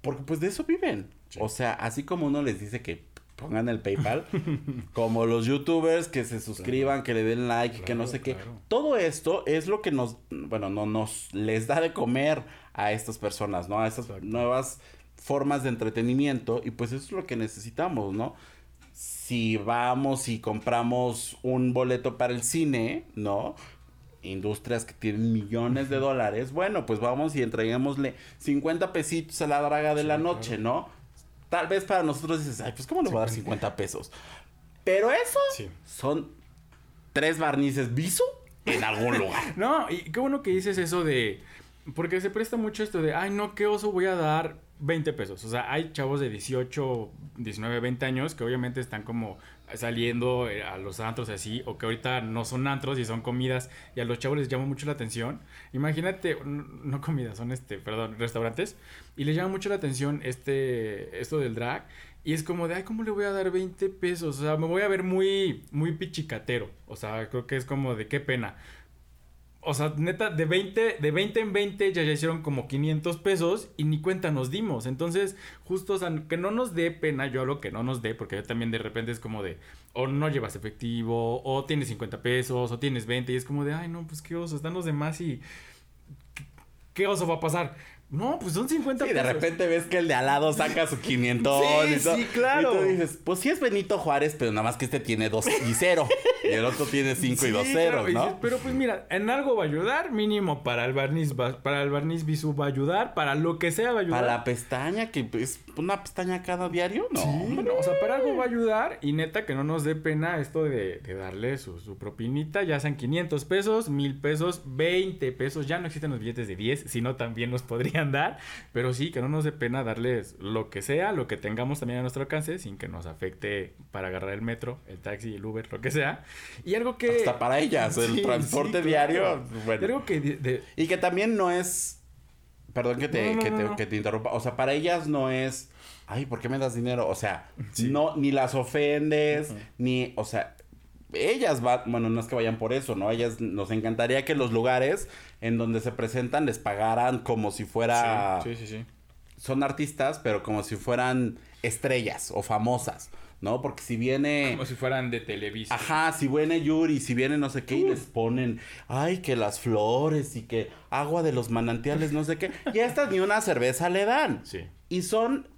porque pues de eso viven. O sea, así como uno les dice que pongan el PayPal, *laughs* como los youtubers que se suscriban, que le den like, que no sé qué. claro. Todo esto es lo que nos, bueno, no nos les da de comer a estas personas, ¿no? A estas Exacto. nuevas formas de entretenimiento y pues eso es lo que necesitamos, ¿no? Si vamos y compramos un boleto para el cine, ¿no? Industrias que tienen millones de dólares, bueno, pues vamos y entreguémosle 50 pesitos a la draga de Sí, la claro. noche, ¿no? Tal vez para nosotros dices, ay, pues ¿cómo le voy a dar 50 pesos? Pero eso Sí. son tres barnices viso en algún lugar. *laughs* No, y qué bueno que dices eso de... Porque se presta mucho esto de, ay, no, qué oso voy a dar 20 pesos. O sea, hay chavos de 18, 19, 20 años que obviamente están como saliendo eh, a los antros así, o que ahorita no son antros y son comidas y a los chavos les llama mucho la atención. Imagínate, no comidas, son este, perdón, restaurantes, y les llama mucho la atención este, esto del drag. Y es como de, ay, ¿cómo le voy a dar 20 pesos? O sea, me voy a ver muy, muy pichicatero. O sea, creo que es como de qué pena. O sea, neta, de 20, de 20 en 20 ya, ya hicieron como 500 pesos y ni cuenta nos dimos. Entonces, justo, o sea, que no nos dé pena, yo hablo que no nos dé, porque yo también de repente es como de, o no llevas efectivo, o tienes 50 pesos, o tienes 20, y es como de, ay, no, pues qué oso, están los demás y. ¿qué- ¿Qué oso va a pasar? No, pues son 50 Y de pesos. repente ves que el de al lado saca su *laughs* 500 Sí, y todo. sí, claro. Y tú dices, pues sí es Benito Juárez, pero nada más que este tiene dos y cero. *laughs* y el otro tiene cinco y Sí, dos claro, ceros, y ¿no? Pero pues mira, en algo va a ayudar, mínimo para el barniz, va- para el barniz visu va a ayudar, para lo que sea va a ayudar. Para la pestaña, que es una pestaña cada diario, no. Sí, no, o sea, para algo va a ayudar y neta que no nos dé pena esto de, de darle su, su propinita, ya sean 500 pesos, 1000 pesos, 20 pesos, ya no existen los billetes de 10, sino también nos podrían dar, pero sí, que no nos dé pena darles lo que sea, lo que tengamos también a nuestro alcance, sin que nos afecte para agarrar el metro, el taxi, el Uber, lo que sea. Y algo que... Hasta para ellas, el Sí, transporte sí, diario, claro. bueno. Y algo que... de- de- Y que también no es Perdón que te, No, no, que, no, te, no. que te interrumpa. O sea, para ellas no es. Ay, ¿por qué me das dinero? O sea, no, ni las ofendes, ni. O sea, ellas van. Bueno, no es que vayan por eso, ¿no? Ellas nos encantaría que los lugares en donde se presentan les pagaran como si fuera. Sí, sí, sí. Son artistas, pero como si fueran estrellas o famosas, ¿no? Porque si viene. Como si fueran de Televisa. Ajá, si viene Yuri, si viene no sé qué, y les ponen, ay, que las flores y que agua de los manantiales, no sé qué. Y a estas ni una cerveza le dan. Sí. Y son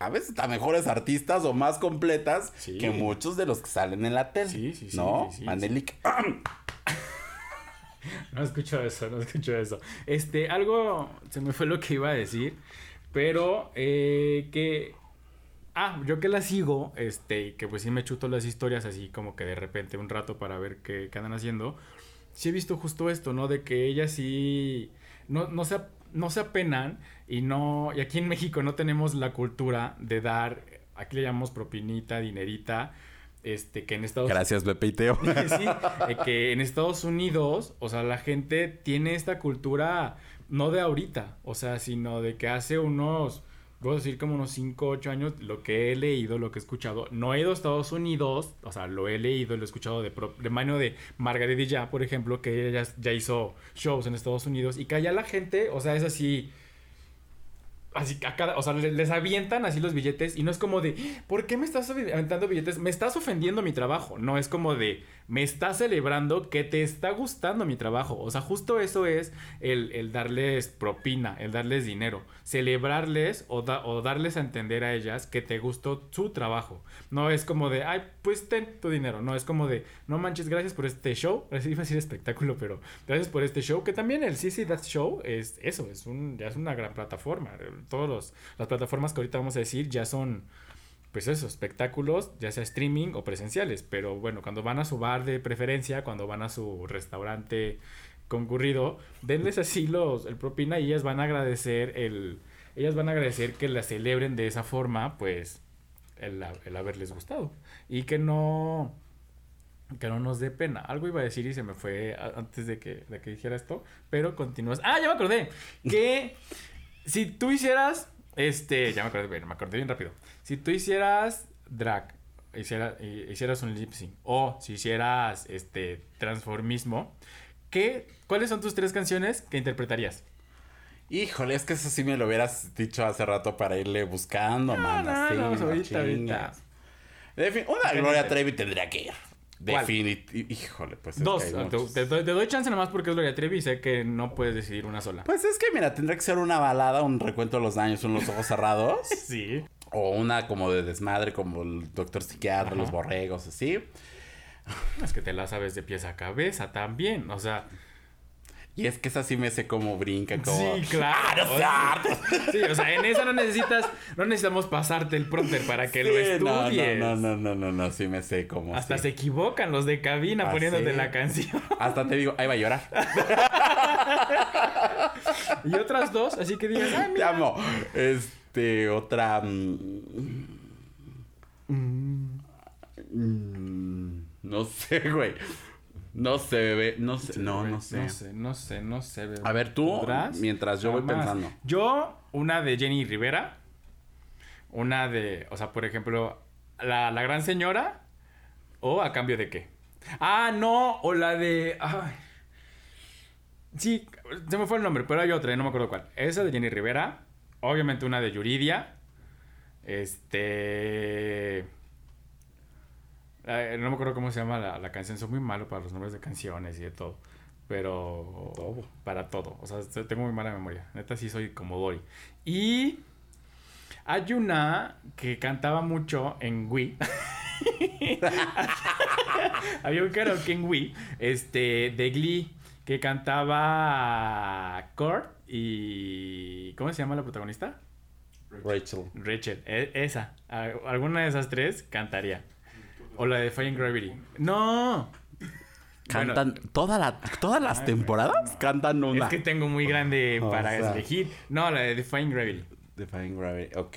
a veces hasta mejores artistas o más completas Sí. que muchos de los que salen en la tele. Sí, sí, sí, ¿No? sí, sí. Manelik. No escucho eso, no escucho eso. Este, algo se me fue lo que iba a decir, pero eh, que ah, yo que la sigo, este, que pues sí me chuto las historias así como que de repente un rato para ver qué, qué haciendo. Sí he visto justo esto, ¿no? De que ellas sí no, no se no se apenan y no y aquí en México no tenemos la cultura de dar aquí le llamamos propinita, dinerita, este que en Estados Gracias, Pepe y Teo. sí, eh, que en Estados Unidos, o sea, la gente tiene esta cultura no de ahorita, o sea, sino de que hace unos, voy a decir como unos 5, 8 años, lo que he leído, lo que he escuchado, no he ido a Estados Unidos, o sea, lo he leído, lo he escuchado de mano de Margaret ya, por ejemplo, que ella ya, ya hizo shows en Estados Unidos y que allá la gente, o sea, es así... Así a cada, o sea, le- les avientan así los billetes y no es como de, ¿por qué me estás aventando billetes? Me estás ofendiendo mi trabajo. No es como de, me estás celebrando que te está gustando mi trabajo. O sea, justo eso es el, el darles propina, el darles dinero. Celebrarles o, o darles a entender a ellas que te gustó su trabajo. No es como de, ay, pues ten tu dinero. No, es como de, no manches, gracias por este show. *laughs* Así iba a decir espectáculo, pero gracias por este show. Que también el CC That Show es eso, es un, ya es una gran plataforma. Todas las plataformas que ahorita vamos a decir ya son pues eso, espectáculos, ya sea streaming o presenciales. Pero bueno, cuando van a su bar de preferencia, cuando van a su restaurante concurrido, denles así los, el propina y ellas van a agradecer el, ellas van a agradecer que la celebren de esa forma, pues, el, el haberles gustado. Y que no, que no nos dé pena. Algo iba a decir y se me fue antes de que, de que dijera esto, pero continúas. Ah, ya me acordé. Que si tú hicieras, este, ya me acordé, me acordé bien rápido. Si tú hicieras drag, hiciera- hi- hicieras un lip sync, o si hicieras, este, transformismo, ¿qué, ¿cuáles son tus tres canciones que interpretarías? Híjole, es que eso sí me lo hubieras dicho hace rato para irle buscando, man. no, así, no, no ahorita. Defin- una. Gloria Trevi tendría que ir. Definitivamente. Híjole, pues es Dos. que hay Te, muchos. te doy, te doy chance nomás porque es Gloria Trevi y sé que no puedes decidir una sola. Pues es que, mira, tendría que ser una balada, un recuento de los daños, son los ojos cerrados. *laughs* Sí. o una como de desmadre, como el doctor psiquiatra, Ajá. los borregos, así. Es que te la sabes de pies a cabeza también. O sea, Y es que esa sí me sé cómo brinca, como... Sí, claro. ¡Ah! Sí, o sea, en esa no necesitas, no necesitamos pasarte el prompter para que lo estudies. No, no, no, no, no, no, sí me sé cómo. Hasta sí. se equivocan los de cabina Ah, poniéndote la canción. *laughs* Hasta te digo, ahí va a llorar. *laughs* Y otras dos, así que digas, ay, Te mira. amo. Este, otra. mm, mm, no sé, güey. No sé, bebé. No sé. No, no sé. No sé, no sé, no sé. bebé. A ver, tú, ¿Podrás? mientras yo voy pensando. Yo, una de Jenny Rivera. Una de, o sea, por ejemplo, la, la gran señora. ¿O a cambio de qué? Ah, no, o la de. Ay. Sí, se me fue el nombre, pero hay otra, no me acuerdo cuál. Esa de Jenny Rivera. Obviamente una de Yuridia. Este. Eh, no me acuerdo cómo se llama la, la canción. Soy muy malo para los nombres de canciones y de todo. Pero. Todo. Para todo. O sea, tengo muy mala memoria. Neta, sí soy como Dory. Y. Hay una que cantaba mucho en Wii. *laughs* Había un karaoke en Wii. Este. De Glee. Que cantaba. Kurt y. ¿Cómo se llama la protagonista? Rachel. Rachel. E- esa. Alguna de esas tres cantaría. O la de Fire Gravity. ¡No! Cantan toda la, todas las temporadas cantan una. Es que tengo muy grande O para sea. elegir. No, la de Defying Gravity. Defying Gravity. Ok.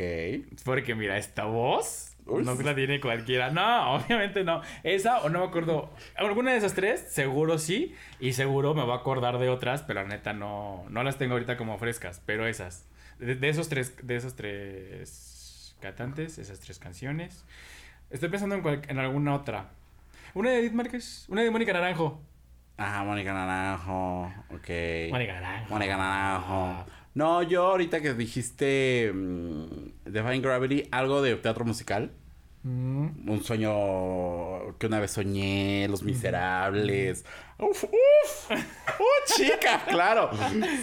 Porque mira, esta voz. No la tiene cualquiera. No, *laughs* obviamente no. Esa o no me acuerdo. Alguna de esas tres, seguro sí. Y seguro me voy a acordar de otras, pero la neta no, no las tengo ahorita como frescas. Pero esas. De, de esos tres, de esos tres cantantes, esas tres canciones. Estoy pensando en, cual- en alguna otra. Una de Edith Márquez, una de Mónica Naranjo. Ah, Mónica Naranjo. Ok. Mónica Naranjo. Mónica Naranjo. No, yo ahorita que dijiste mm, Define Gravity, algo de teatro musical. Mm. Un sueño que una vez soñé, Los Miserables. Uf, uf. ¡Uh, *laughs* chica! Claro.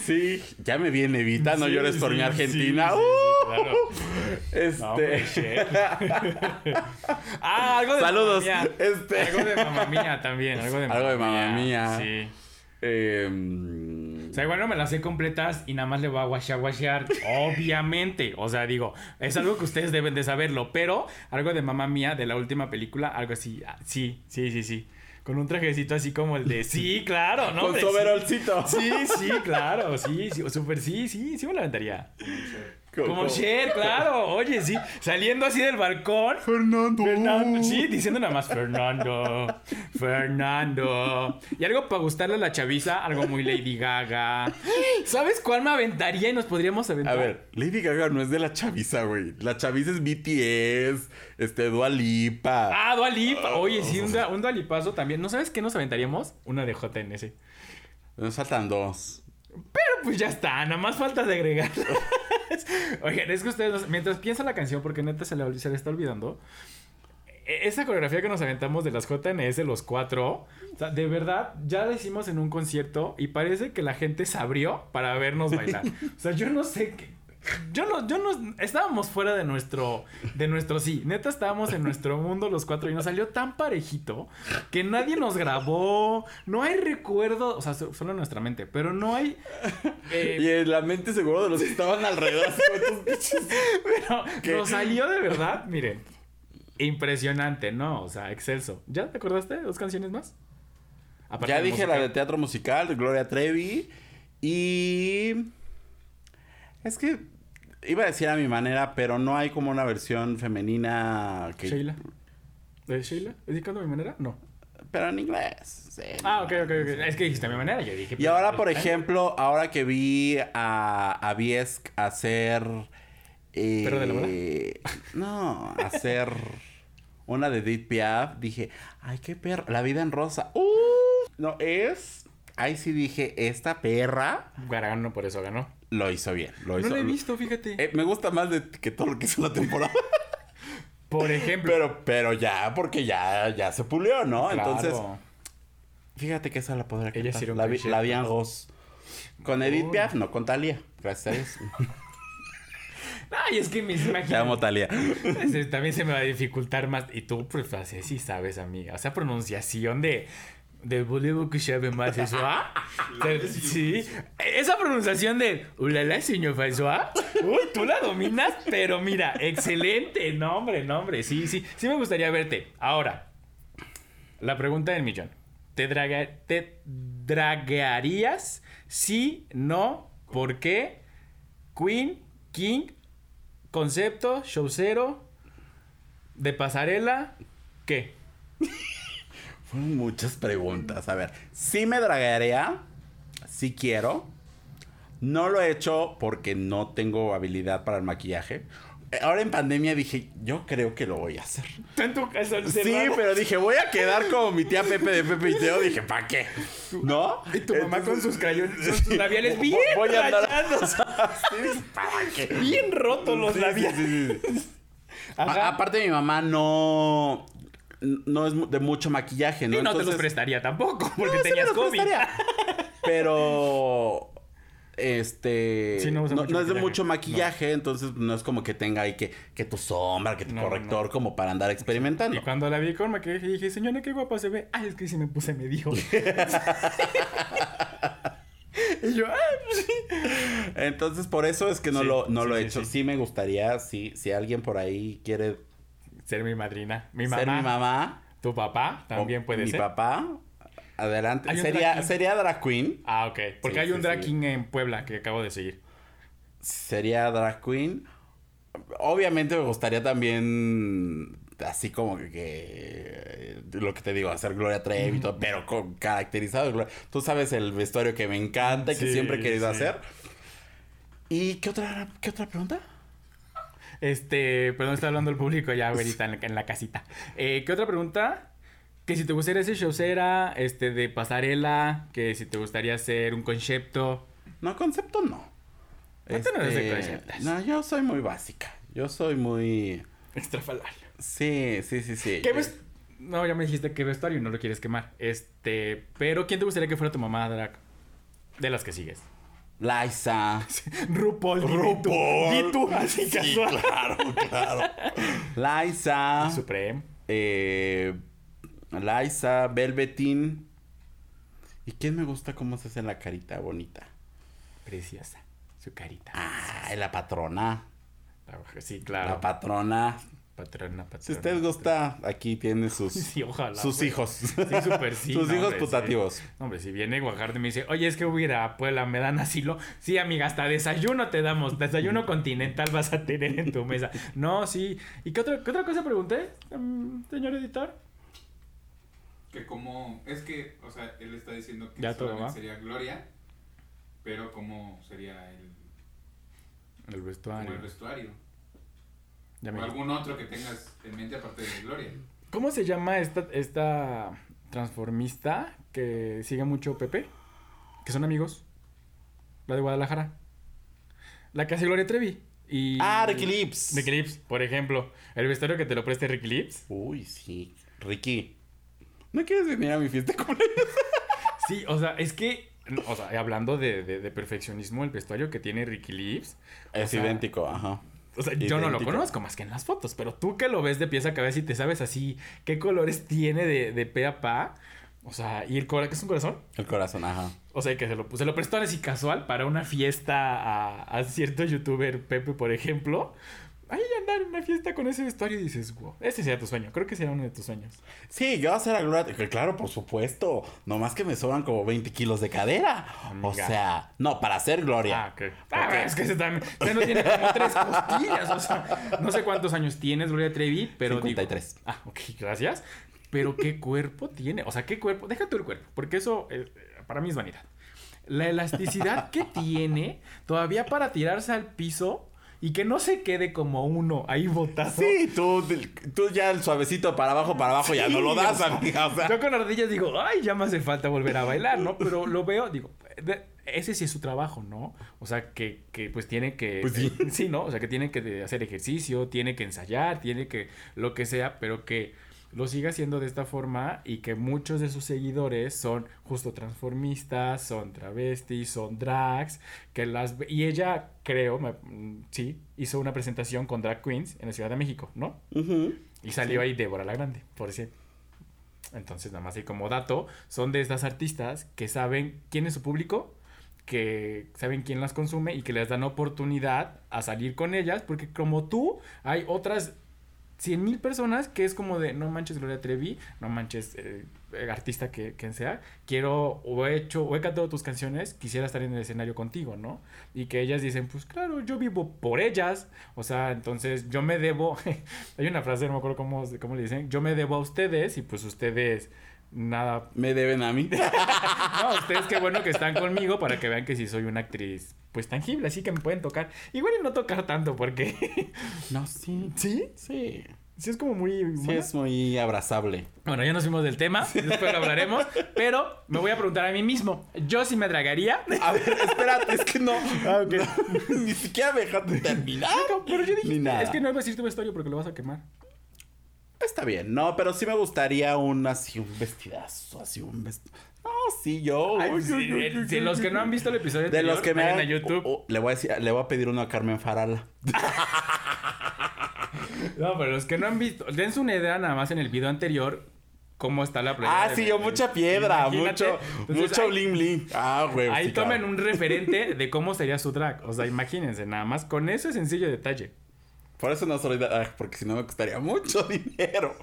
Sí, ya me viene Evita, no Sí, llores por sí, mi Argentina. sí, ¡Uh! claro. Este. No, *laughs* ah, algo de Saludos. Mamma Mía. Este. Algo de mamá mía también. Algo de Algo de Mamma Mía. Sí. O sea, igual no me las sé completas y nada más le voy a guachear, guachear. Obviamente. O sea, digo, es algo que ustedes deben de saberlo. Pero algo de mamá mía de la última película, algo así. ah, Sí, sí, sí, sí. Con un trajecito así como el de. Sí, *laughs* claro, ¿no? con su sí. overolcito. Sí, sí, claro, sí, sí, súper sí, sí, sí me la aventaría. Co- Como co- Cher, claro, oye, sí, saliendo así del balcón. Fernando. Fernando, sí, diciendo nada más Fernando, Fernando. Y algo para gustarle a la chaviza, algo muy Lady Gaga. ¿Sabes cuál me aventaría y nos podríamos A aventar? ver, Lady Gaga no es de la chaviza, güey. La chaviza es BTS, este, Dua Lipa. Ah, Dualipa. Oye, sí, un, un Dualipazo también. ¿No sabes qué nos aventaríamos? Una de JNS. Nos faltan dos. Pero pues ya está, nada más falta de agregar. *laughs* Oigan, es que ustedes, mientras piensa la canción, porque neta se le, se le está olvidando, e- esa coreografía que nos aventamos de las JNS, los cuatro, o sea, de verdad, ya la hicimos en un concierto y parece que la gente se abrió para vernos bailar. O sea, yo no sé qué. Yo no, yo no, estábamos fuera de nuestro, de nuestro sí, neta estábamos en nuestro mundo los cuatro y nos salió tan parejito que nadie nos grabó, no hay recuerdo, o sea, so- solo en nuestra mente, pero no hay, eh, *laughs* Y en la mente seguro de los que estaban alrededor. *laughs* pero ¿Qué? nos salió de verdad, miren, impresionante, ¿no? O sea, excelso. ¿Ya te acordaste dos canciones más? Aparte ya dije la de teatro musical de Gloria Trevi. Y. Es que. Iba a decir a mi manera, pero no hay como una versión femenina que. Sheila. ¿De Sheila? ¿Dedicando a mi manera? No. Pero en inglés. sí, Ah, ok, ok, ok. Es que dijiste a mi manera, yo dije. Y ahora, por ¿eh? ejemplo, ahora que vi a, a Biesk hacer. eh, ¿Perro de la bola? No, hacer una de Edith Piaf, dije, ay, qué perra. La vida en rosa. ¡Uh! No, es. Ahí sí dije, esta perra Ganó, por eso ganó. lo hizo bien. Lo No hizo, lo he visto, fíjate. Eh, me gusta más de, que todo lo que hizo la temporada. *laughs* por ejemplo. pero, pero ya, porque ya, ya se pulió, ¿no? Claro. Entonces, fíjate que esa la podrá Ella cantar. sí la, vi- la vi en Ross. Con Edith. Piaf, no, con Talia. Gracias a Dios. *laughs* Ay, es que me Te imagino. amo, Talia. También se me va a dificultar más. Y tú, pues, así sí sabes, amiga. O sea, pronunciación de. De que je más eso? *laughs* Sí. Esa pronunciación de Ulala, señor François. Uy, tú la dominas, pero mira, excelente. Nombre, nombre. Sí, sí. Sí me gustaría verte. Ahora, la pregunta del millón. ¿Te, draga- te draguearías? Sí, no, ¿por qué? Queen, King, concepto, showcero, de pasarela, ¿qué? *laughs* Fueron muchas preguntas. A ver, sí me draguearía. Sí quiero. No lo he hecho porque no tengo habilidad para el maquillaje. Eh, Ahora en pandemia dije, yo creo que lo voy a hacer. En tu casa Sí, pero dije, voy a quedar como mi tía Pepe de Pepe y Teo. Dije, ¿para qué? ¿No? Y tu mamá con sus crayones, sus labiales bien voy a andar- rayados, *laughs* Sí, ¿para qué? bien rotos los Sí, labiales. A- aparte, mi mamá no. No es de mucho maquillaje, ¿no? y no te los prestaría tampoco, *laughs* porque No, sí me tenías los COVID. prestaría. *laughs* Pero. Este. Sí, no es de mucho maquillaje, entonces no es como que tenga ahí que, que tu sombra, que tu No, corrector, como para andar experimentando. Y cuando la vi con maquillaje dije, señora, qué guapa se ve. Ay, es que sí me puse medio. *laughs* y yo, ay, pues sí. Entonces, por eso es que no Sí, lo, no sí, lo he hecho. sí. Sí. me gustaría, sí, si alguien por ahí quiere Ser mi madrina. Mi mamá. ser mi mamá. Tu papá también o puede mi ser. papá, adelante. Sería, drag sería drag queen. Ah, ok. Porque Sí, hay un sí, drag sí. king en Puebla que acabo de seguir. Sería drag queen. Obviamente me gustaría también, así como que, que, lo que te digo, hacer Gloria Trevi y todo, pero con caracterizado. Tú sabes el vestuario que me encanta y que Sí, siempre he querido sí. hacer. ¿Y qué otra, qué otra pregunta? Este, perdón, está hablando el público ya, ahorita en, la- en la casita. Eh, ¿Qué otra pregunta? Que si te gustaría ser showcera, este, de pasarela, que si te gustaría hacer un concepto. No, concepto no. Este, no, yo soy muy básica. Yo soy muy... Extrafalar. Sí, sí, sí, sí. ¿Qué ves? No, ya me dijiste que vestuario y no lo quieres quemar. Este, pero ¿quién te gustaría que fuera tu mamá drag? De las que sigues. Liza. *laughs* RuPaul. RuPaul. Di tú, así Sí, casual. claro, claro. *laughs* Liza. Supreme. Eh, Liza, Velveteen. ¿Y quién me gusta cómo se hace la carita bonita? Preciosa. Su carita. Ah, la patrona. Sí, claro. La patrona. Patrona, patrona. Si usted gusta, aquí tiene sus, *laughs* Sí, ojalá. sus hijos. Sí, *laughs* sí. sus no, hijos hombre, sí. putativos. No, Hombre, si viene Guajardo y me dice, oye, es que voy a ir a Puebla, ¿me dan asilo? Sí, amiga, hasta desayuno te damos. Desayuno *laughs* continental vas a tener en tu mesa. No, sí. ¿Y qué otra, qué otra cosa pregunté, em, señor editor? Que como, es que, o sea, él está diciendo que Ya solamente sería Gloria, pero como sería el, El como vestuario. el vestuario. Ya me- algún otro que tengas en mente aparte de Gloria. ¿Cómo se llama esta, esta transformista que sigue mucho Pepe? Que son amigos. La de Guadalajara. La que hace Gloria Trevi. Y... Ah, Ricky Lips. Ricky Lips, por ejemplo. El vestuario que te lo preste Ricky Lips. Uy, sí. Ricky. ¿No quieres venir a mi fiesta con ellos? *laughs* Sí, o sea, es que, o sea, hablando de, de- de perfeccionismo, el vestuario que tiene Ricky Lips. o Es sea, idéntico, ajá. O sea, yo no lo conozco más que en las fotos, pero tú que lo ves de pieza a cabeza y te sabes así qué colores tiene de, de pe a pa. O sea, y el corazón, ¿qué es un corazón? El corazón, ajá. O sea, que se lo, se lo prestó así casual para una fiesta a, a cierto youtuber, Pepe, por ejemplo. Ahí andar en una fiesta con ese vestuario y dices, wow, ese sería tu sueño. Creo que sería uno de tus sueños. Sí, yo hacer a Gloria. que Claro, por supuesto. Nomás que me sobran como 20 kilos de cadera. O sea, no, para hacer Gloria. Ah, ok. Ah, es que ese también. Usted no tiene como tres costillas. O sea, no sé cuántos años tienes, Gloria Trevi, pero. digo- 53. ah, ok, gracias. Pero qué cuerpo tiene. O sea, qué cuerpo. Deja tú el cuerpo, porque eso eh, para mí es vanidad. La elasticidad que tiene todavía para tirarse al piso y que no se quede como uno ahí botado. Sí, tú, tú ya el suavecito para abajo, para abajo, ya no lo das, Sí, o sea, amiga. O sea, Yo con ardillas digo, ay, ya me hace falta volver a bailar, ¿no? Pero lo veo, digo, ese sí es su trabajo, ¿no? O sea, que, que pues tiene que... Pues sí. *laughs* sí, ¿no? O sea, que tiene que hacer ejercicio, tiene que ensayar, tiene que lo que sea, pero que lo siga haciendo de esta forma y que muchos de sus seguidores son justo transformistas, son travestis, son drags, que las... Y ella, creo, me- mm, sí, hizo una presentación con drag queens en la Ciudad de México, ¿no? Y salió ahí Débora la Grande, por cierto. Entonces, nada más ahí como dato, son de estas artistas que saben quién es su público, que saben quién las consume y que les dan oportunidad a salir con ellas, porque como tú, hay otras 100 mil personas que es como de, no manches Gloria Trevi, no manches eh, eh, artista que, quien sea, quiero o he hecho o he cantado tus canciones, quisiera estar en el escenario contigo, ¿no? Y que ellas dicen, pues claro, yo vivo por ellas, o sea, entonces yo me debo, *laughs* hay una frase, no me acuerdo cómo, cómo le dicen, yo me debo a ustedes y pues ustedes nada Me deben a mí. *laughs* no, ustedes qué bueno que están conmigo para que vean que sí soy una actriz, pues tangible, así que me pueden tocar. Igual y no tocar tanto, porque. *laughs* No, sí. ¿Sí? Sí. Sí, es como muy. Sí, buena. es muy abrazable. Bueno, ya nos fuimos del tema, *laughs* después lo hablaremos, pero me voy a preguntar a mí mismo: ¿yo sí me dragaría? A ver, espérate, es que no. Ah. Ni siquiera me dejaste terminar. Pero yo dije: Ni nada. Es que no iba a decir tu vestuario porque lo vas a quemar. Está bien, no, pero sí me gustaría un así, un vestidazo, así un vestido. No, sí, yo. Ay, pues, sí, de, uy, de los que no han visto el episodio De los que me hagan a YouTube. Oh, oh, le voy a decir, le voy a pedir uno a Carmen Farala. *laughs* No, pero los que no han visto, dense una idea nada más en el video anterior cómo está la playa. Ah, de- sí, yo mucha piedra, Imagínate. mucho, Entonces, mucho ahí- bling bling. Ah, güey. Ahí sí, tomen claro. un referente *laughs* de cómo sería su drag. O sea, imagínense, nada más con ese sencillo detalle. Por eso no soy, ah, porque si no me costaría mucho *laughs* dinero.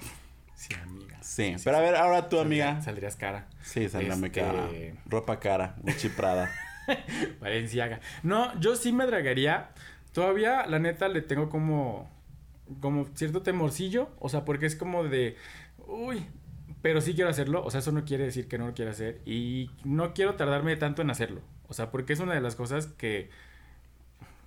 Sí, amiga. Sí, pero a ver, ahora tú, amiga. Saldrías cara. Sí, saldrá me Este- cara. Ropa cara, Gucci Prada. *laughs* Valenciaga. No, yo sí me dragaría. todavía, la neta, le tengo como, como cierto temorcillo. O sea, porque es como de, uy, pero sí quiero hacerlo. O sea, eso no quiere decir que no lo quiera hacer. Y no quiero tardarme tanto en hacerlo. O sea, porque es una de las cosas que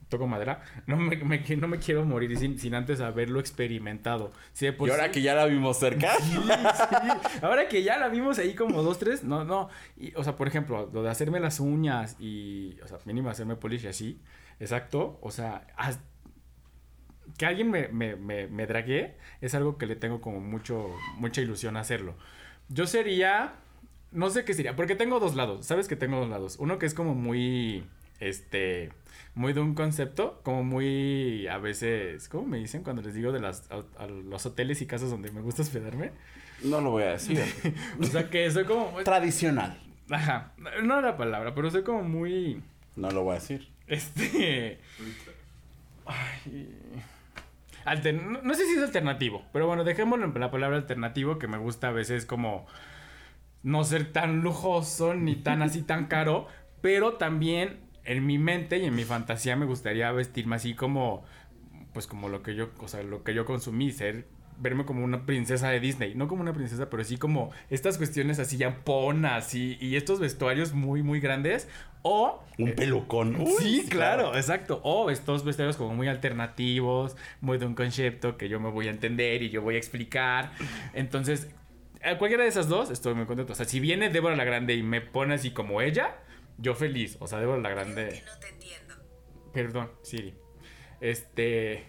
toco madera, no me, no me quiero morir sin, sin antes haberlo experimentado. Por y ahora sí- que ya la vimos cerca. Sí, sí. Ahora que ya la vimos ahí como dos, tres, no, no. Y, o sea, por ejemplo, lo de hacerme las uñas y, o sea, mínimo hacerme polish y así, exacto. O sea, que alguien me, me, me, me draguee es algo que le tengo como mucho, mucha ilusión hacerlo. Yo sería, no sé qué sería, porque tengo dos lados, ¿sabes que tengo dos lados? Uno que es como muy, este, muy de un concepto, como muy, a veces, ¿cómo me dicen cuando les digo de las, a, a los hoteles y casas donde me gusta hospedarme? No lo voy a decir. *laughs* O sea, que soy como, muy- Tradicional. ajá, no la palabra, pero soy como muy, No lo voy a decir. este, ay, alter- no, no sé si es alternativo, pero bueno, dejémoslo en la palabra alternativo que me gusta a veces como no ser tan lujoso ni tan así tan caro, pero también en mi mente y en mi fantasía me gustaría vestirme así como pues como lo que yo, o sea, lo que yo consumí, ser verme como una princesa de Disney, no como una princesa, pero sí como estas cuestiones así amponas y, y estos vestuarios muy muy grandes o Un eh, pelucón. Uy, sí, claro, exacto. O estos vestuarios como muy alternativos, muy de un concepto que yo me voy a entender y yo voy a explicar. Entonces, a cualquiera de esas dos estoy muy contento. O sea, si viene Débora la Grande y me pone así como ella, yo feliz. O sea, Débora la Grande. no te entiendo. Perdón, Siri. Este.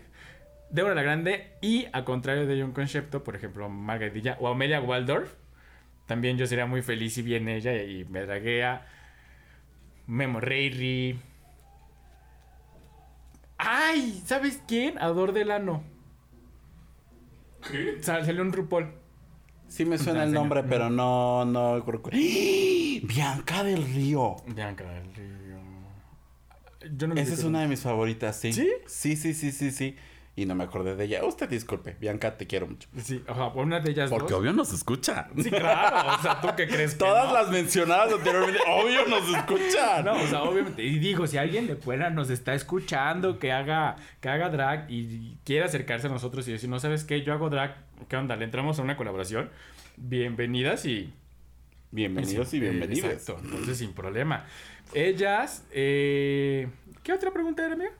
Débora la Grande y a contrario de un concepto, por ejemplo, Margaretilla o Amelia Waldorf, también yo sería muy feliz si viene ella y me draguea. Memo Reiri. ¡Ay! ¿Sabes quién? Ador Delano. ¿Qué? Sal- Salió un RuPaul. Sí me suena el nombre, pero no, no que- Bianca del Río. Bianca del Río. Yo no Esa es una de mis favoritas, sí. ¿Sí? Sí, sí, sí, sí, sí. Y no me acordé de ella. Usted disculpe, Bianca, te quiero mucho. Sí, ajá, una de ellas Porque dos. obvio nos escucha. Sí, claro. O sea, ¿tú qué crees? que Todas no? las mencionadas anteriormente, obvio nos escuchan. *laughs* No, o sea, obviamente. Y digo, si alguien de fuera nos está escuchando, que haga, que haga drag y quiere acercarse a nosotros y decir, no sabes qué, yo hago drag, ¿qué onda? Le entramos a una colaboración. Bienvenidas y. Bienvenidos y Eh, bienvenidas. Exacto, entonces sin problema. Ellas, eh, ¿qué otra pregunta era mía?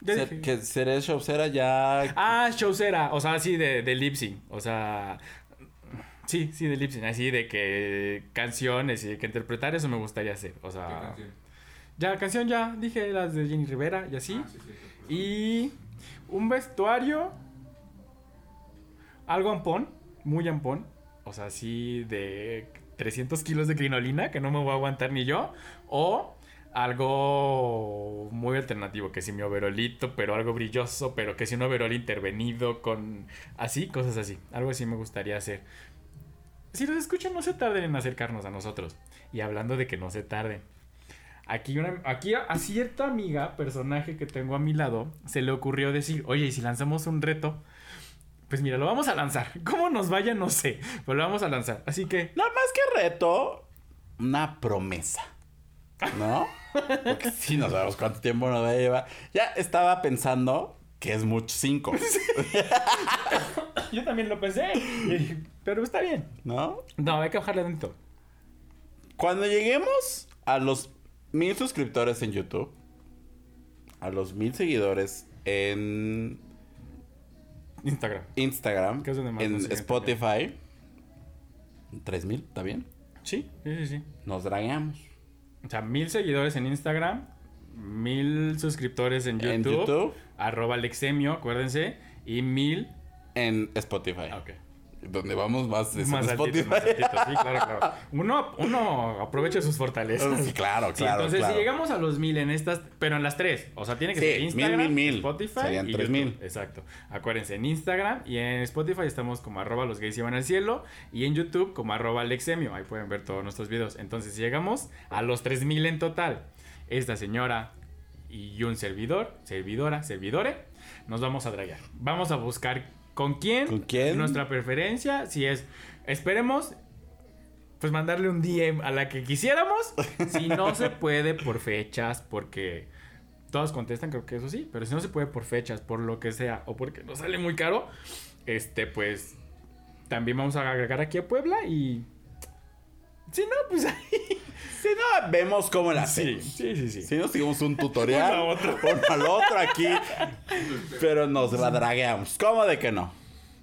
Ya Ser- dije. que seré showcera ya. Ah, showcera, o sea, así de, de lip sync, o sea, sí, sí, de lip sync, así de que canciones y que interpretar eso me gustaría hacer, o ¿Qué sea, canción? ya canción ya dije las de Jenny Rivera y así, Ah, sí, sí, sí. y un vestuario, algo ampón, muy ampón, o sea, así de 300 kilos de crinolina que no me voy a aguantar ni yo, o algo muy alternativo, que si mi overolito, pero algo brilloso, pero que si un overol intervenido con así, cosas así, algo así me gustaría hacer. Si los escuchan, no se tarden en acercarnos a nosotros. Y hablando de que no se tarden. Aquí, una, aquí a, cierta amiga, personaje que tengo a mi lado, se le ocurrió decir, oye, ¿y si lanzamos un reto? Pues mira, lo vamos a lanzar. *laughs* ¿Cómo nos vaya? No sé, pero lo vamos a lanzar. Así que, No más que reto, una promesa. ¿No? *laughs* Porque sí, no sabemos cuánto tiempo nos va a llevar. Ya estaba pensando que es mucho cinco, *laughs* yo también lo pensé, pero está bien. ¿no? No, hay que bajarle dentro. Cuando lleguemos a los mil suscriptores en YouTube, a los mil seguidores en Instagram. Instagram, Que es donde más nos en siguen Spotify, tres mil, ¿está bien? Sí, sí, sí, sí. Nos dragueamos. O sea, mil seguidores en Instagram, mil suscriptores en YouTube, En YouTube, arroba Alexemio, acuérdense, y mil... en Spotify. Ok. Donde vamos más es Más en altito, Spotify. más altito, sí, claro, claro. Uno, uno aprovecha sus fortalezas. Sí, claro, Sí, claro, entonces, claro. si llegamos a los mil en estas, pero en las tres, o sea, tiene que Sí, ser Instagram, mil, mil. Spotify Serían tres mil. Exacto. Acuérdense, en Instagram y en Spotify estamos como arroba los gays iban al cielo y en YouTube como arroba alexemio. Ahí pueden ver todos nuestros videos. Entonces, si llegamos a los tres mil en total, esta señora y un servidor, servidora, servidore, nos vamos a dragar. Vamos a buscar con quién, ¿Con quién? nuestra preferencia, si es, esperemos, pues mandarle un DM a la que quisiéramos, si no se puede por fechas, porque todas contestan, creo que eso sí, pero si no se puede por fechas, por lo que sea, o porque nos sale muy caro, este, pues también vamos a agregar aquí a Puebla y... Si no, pues ahí... *laughs* Si no, vemos cómo la hacemos. sí, sí, sí. Si no, seguimos un *laughs* tutorial. Uno otro. *laughs* Al otro aquí. Pero nos la dragueamos. ¿Cómo de que no?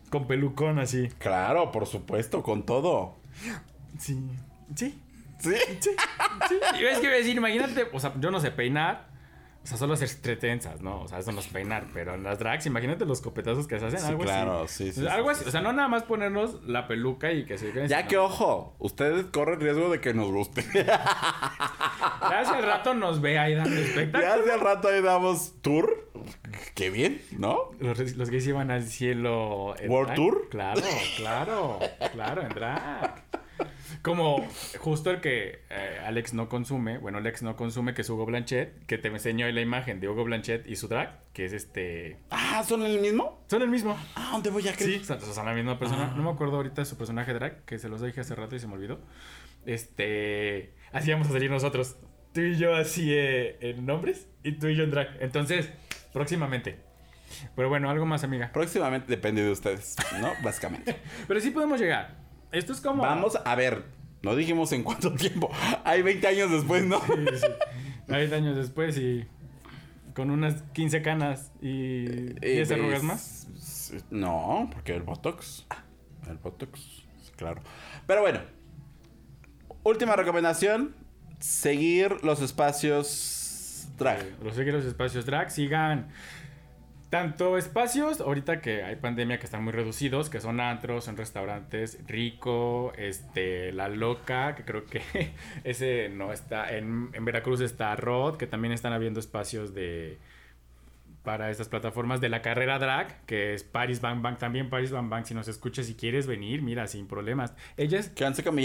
Con pelucón así. Claro, por supuesto, con todo. Sí. Sí. ¿Sí? Sí. Y ves que iba a decir, imagínate, o sea, yo no sé peinar. O sea, solo hacer tretenzas, ¿no? O sea, eso no es peinar. Pero en las drags, imagínate los copetazos que se hacen. Sí, algo claro, así. sí, sí, algo sí, así. sí. O sea, no nada más ponernos la peluca y que se. Ya sino- que ojo, ustedes corren riesgo de que nos guste. *laughs* Ya hace rato nos ve ahí dando ya espectáculo. hace rato ahí damos tour. Qué bien, ¿no? Los, los gays iban al cielo. en ¿World drag. Tour? Claro, claro, claro, en drag. Como justo el que eh, Alex no consume, bueno, Alex no consume, que es Hugo Blanchet, que te enseñó la imagen de Hugo Blanchet y su drag, que es este. Ah, ¿son el mismo? Son el mismo. Ah, ¿dónde voy a Sí, creer? son, son la misma persona. No me acuerdo ahorita de su personaje drag, que se los dije hace rato y se me olvidó. Este. Así vamos a salir nosotros. Tú y yo así eh, en nombres y tú y yo en drag. Entonces, próximamente. Pero bueno, algo más, amiga. Próximamente depende de ustedes, ¿no? Básicamente. *laughs* Pero sí podemos llegar. Esto es como. Vamos a ver. No dijimos en cuánto *laughs* tiempo. Hay 20 años después, ¿no? Sí, sí. 20 años después y. Con unas 15 canas y 10 Eh, arrugas más. No, porque el Botox. El Botox, claro. Pero bueno. Última recomendación. Seguir los espacios drag. Eh, Los seguir los espacios drag, sigan tanto espacios, ahorita que hay pandemia que están muy reducidos, que son antros, son restaurantes, Rico, este, La Loca, que creo que *laughs* ese no está, en, en Veracruz está Rod, que también están habiendo espacios de para estas plataformas de la carrera drag, que es Paris Bang Bang, también Paris Bang Bang, si nos escuchas, si quieres venir, mira, sin problemas. Ella es Quédense con.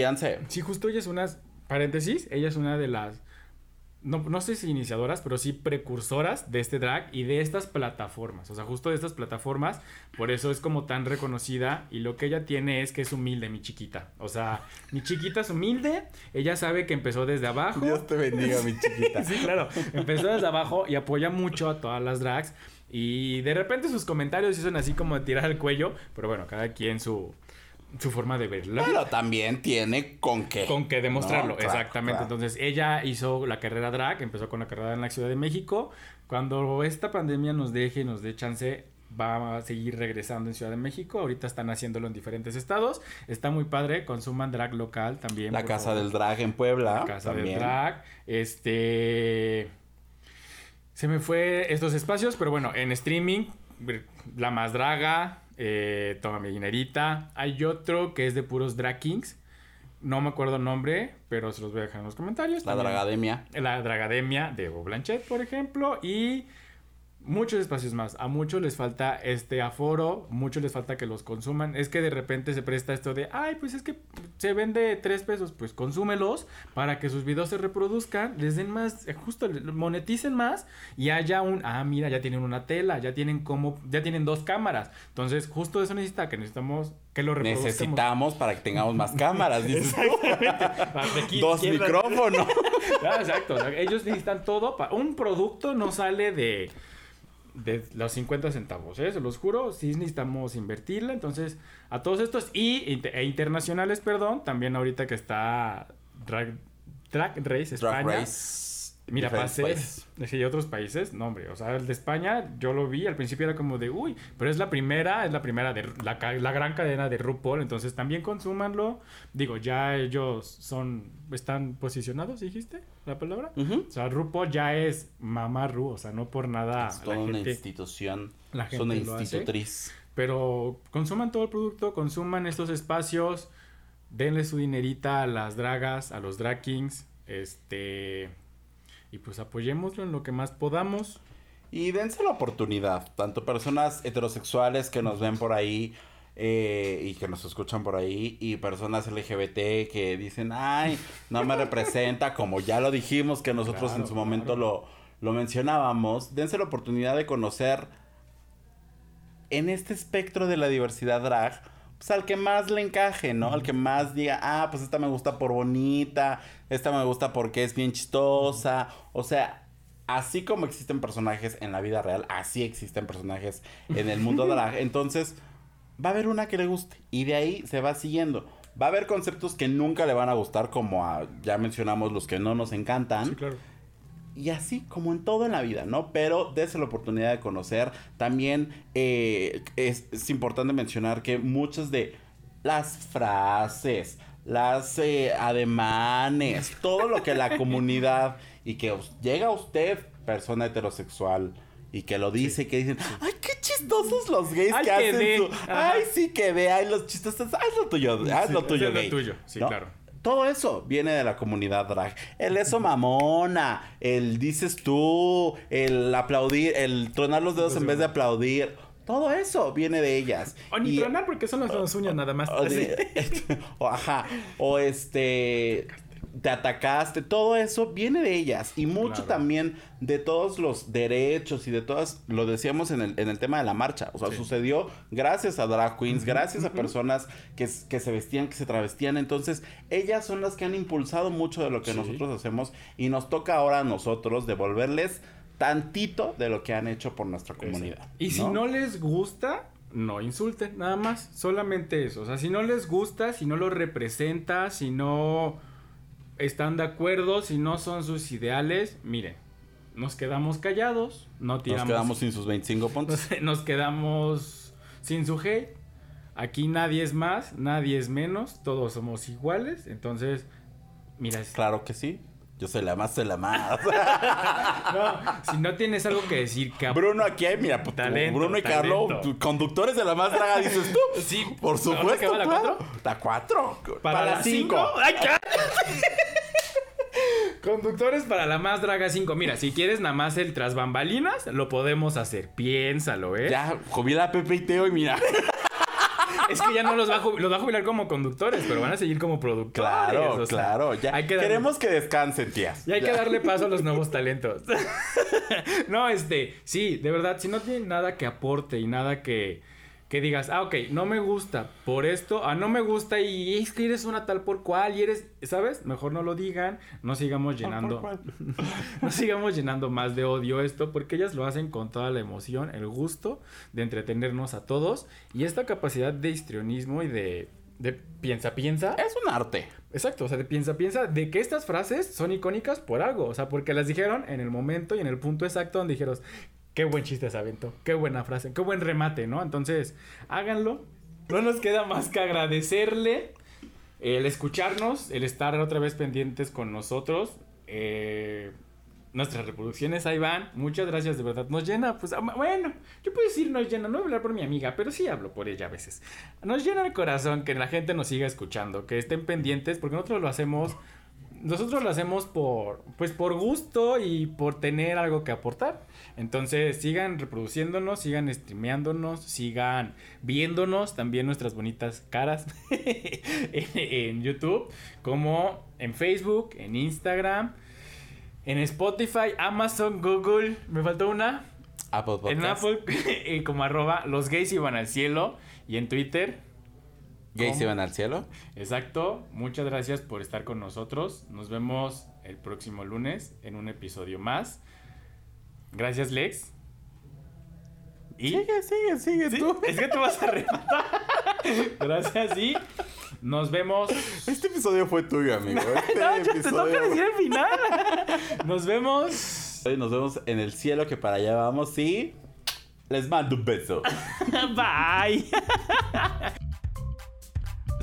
Sí, justo ella es una, paréntesis, ella es una de las, no, no sé si iniciadoras, pero sí precursoras de este drag y de estas plataformas. O sea, justo de estas plataformas, por eso es como tan reconocida y lo que ella tiene es que es humilde, mi chiquita. O sea, mi chiquita es humilde, ella sabe que empezó desde abajo. Dios te bendiga, mi chiquita. *laughs* Sí, claro. Empezó desde abajo y apoya mucho a todas las drags. Y de repente sus comentarios son así como de tirar el cuello, pero bueno, cada quien su, su forma de verlo. Pero también tiene con qué. Con que demostrarlo, No, claro, exactamente. claro. Entonces, ella hizo la carrera drag, empezó con la carrera en la Ciudad de México. Cuando esta pandemia nos deje, nos dé chance, va a seguir regresando en Ciudad de México. Ahorita están haciéndolo en diferentes estados. Está muy padre, consuman drag local también. La casa favor. del drag en Puebla. La casa también. del drag. Este. Se me fue estos espacios, pero bueno, en streaming, La Más Draga, eh, Toma mi dinerita. Hay otro que es de puros drag kings. No me acuerdo el nombre, pero se los voy a dejar en los comentarios. La También- Dragademia. La Dragademia de Evo Blanchet, por ejemplo. Y muchos espacios más. A muchos les falta este aforo, muchos les falta que los consuman. Es que de repente se presta esto de, ay, pues es que se vende tres pesos, pues consúmelos para que sus videos se reproduzcan, les den más, eh, justo moneticen más y haya un, ah, mira, ya tienen una tela, ya tienen como, ya tienen dos cámaras. Entonces, justo eso necesita que necesitamos que lo. Necesitamos para que tengamos más *laughs* cámaras, *laughs* aquí, Dos micrófonos. *laughs* Ah, exacto. o sea, ellos necesitan todo. pa- Un producto no sale de, de los 50 centavos, ¿eh? Se los juro. Sí necesitamos invertirla. Entonces, a todos estos y e internacionales, perdón. También ahorita que está Drag, Drag Race España. Drag Race. Mira, pasé países. *laughs* otros países, no hombre, o sea, el de España yo lo vi, al principio era como de, uy, pero es la primera, es la primera de la, la gran cadena de RuPaul, entonces también consúmanlo. Digo, ya ellos son, están posicionados, dijiste la palabra. O sea, RuPaul ya es mamá Ru, o sea, no por nada Es la toda una gente, institución. la es una hace. institutriz. pero consuman todo el producto, consuman estos espacios, denle su dinerita a las dragas, a los drag kings, este... Y pues apoyémoslo en lo que más podamos. Y dense la oportunidad, tanto personas heterosexuales que nos ven por ahí eh, y que nos escuchan por ahí, y personas LGBT que dicen, ay, no me representa, como ya lo dijimos que nosotros en Claro, su momento lo, lo mencionábamos, dense la oportunidad de conocer en este espectro de la diversidad drag, pues al que más le encaje, ¿no? Al que más diga, ah, pues esta me gusta por bonita, esta me gusta porque es bien chistosa, o sea, así como existen personajes en la vida real, así existen personajes en el mundo drag. *laughs* Entonces, va a haber una que le guste y de ahí se va siguiendo. Va a haber conceptos que nunca le van a gustar, como a- ya mencionamos los que no nos encantan. Sí, claro. Y así como en todo en la vida, ¿no? Pero dése la oportunidad de conocer. También eh, es, es importante mencionar que muchas de las frases, las eh, ademanes, todo lo que la comunidad y que llega a usted, persona heterosexual, y que lo dice, que dicen, ay, qué chistosos los gays Ay, que hacen su... Ay, sí que de, ay, los chistosos, haz lo tuyo, haz Sí, lo tuyo, lo gay", tuyo, sí, ¿no? claro. Todo eso viene de la comunidad drag. El eso mamona, el dices tú, el aplaudir, el tronar los dedos en vez de aplaudir. Todo eso viene de ellas. O ni Y- tronar porque son las dos uñas nada más. o, *laughs* *laughs* ajá. O este. Te atacaste. Todo eso viene de ellas. Y mucho Claro. también de todos los derechos y de todas. Lo decíamos en el, en el tema de la marcha. O sea, Sí. sucedió gracias a drag queens, gracias a personas que, que se vestían, que se travestían. Entonces, ellas son las que han impulsado mucho de lo que Sí. nosotros hacemos. Y nos toca ahora a nosotros devolverles tantito de lo que han hecho por nuestra comunidad. Y si no les gusta, no insulten, nada más. Solamente eso. O sea, si no les gusta, si no lo representa, si no están de acuerdo, si no son sus ideales, miren, nos quedamos callados, no Nos tiramos. quedamos sin sus 25 puntos. *laughs* nos, nos quedamos sin su hate. Aquí nadie es más, nadie es menos, todos somos iguales. Entonces, mira, Claro que sí. Yo soy la más, soy la más. *laughs* no, si no tienes algo que decir, que Bruno, aquí hay, mira, pues, Talento, Bruno y Carlos, talento. conductores de la más draga, dices tú. *laughs* Sí, por ¿ahora supuesto. va la claro. cuatro? La cuatro. Para, Para, la 5. cinco. ¡Ay! *laughs* Conductores para la más draga 5. Mira, si quieres nada más el tras bambalinas, lo podemos hacer. Piénsalo, ¿eh? Ya, jubila a Pepe y Teo y mira. Es que ya no los va, a jubilar, los va a jubilar como conductores, pero van a seguir como productores. Claro, o sea, claro. Ya. hay que darle- Queremos que descansen, tías. Y hay Ya. que darle paso a los *laughs* nuevos talentos. *laughs* no, este, sí, de verdad, si no tiene nada que aporte y nada que, que digas, ah, ok, no me gusta por esto, ah, no me gusta y es que eres una tal por cual y eres, ¿sabes? Mejor no lo digan, no sigamos llenando, cual. *laughs* no sigamos llenando más de odio esto, porque ellas lo hacen con toda la emoción, el gusto de entretenernos a todos y esta capacidad de histrionismo y de, de piensa, piensa. Es un arte. Exacto, o sea, de piensa, piensa de que estas frases son icónicas por algo, o sea, porque las dijeron en el momento y en el punto exacto donde dijeron, qué buen chiste se aventó, qué buena frase, qué buen remate, ¿no? Entonces, háganlo, no nos queda más que agradecerle el escucharnos, el estar otra vez pendientes con nosotros, eh, nuestras reproducciones ahí van, muchas gracias de verdad, nos llena, pues, bueno, yo puedo decir nos llena, no voy a hablar por mi amiga, pero sí hablo por ella a veces, nos llena el corazón que la gente nos siga escuchando, que estén pendientes, porque nosotros lo hacemos, nosotros lo hacemos por, pues por gusto y por tener algo que aportar. Entonces sigan reproduciéndonos, sigan streameándonos, sigan viéndonos también nuestras bonitas caras *laughs* en, en YouTube, como en Facebook, en Instagram, en Spotify, Amazon, Google, me faltó una, Apple Podcast. en Apple, *laughs* eh, como arroba los gays iban al cielo y en Twitter. Gays se van al cielo. Exacto, muchas gracias por estar con nosotros. Nos vemos el próximo lunes en un episodio más. Gracias, Lex. Y Sigue, sigue, sigue Sí, tú. *laughs* es que tú vas a rematar. *laughs* Gracias y nos vemos. Este episodio fue tuyo, amigo. *laughs* Este No, ya te toca decir el final. Nos vemos. Nos vemos en el cielo, que para allá vamos y les mando un beso. Bye.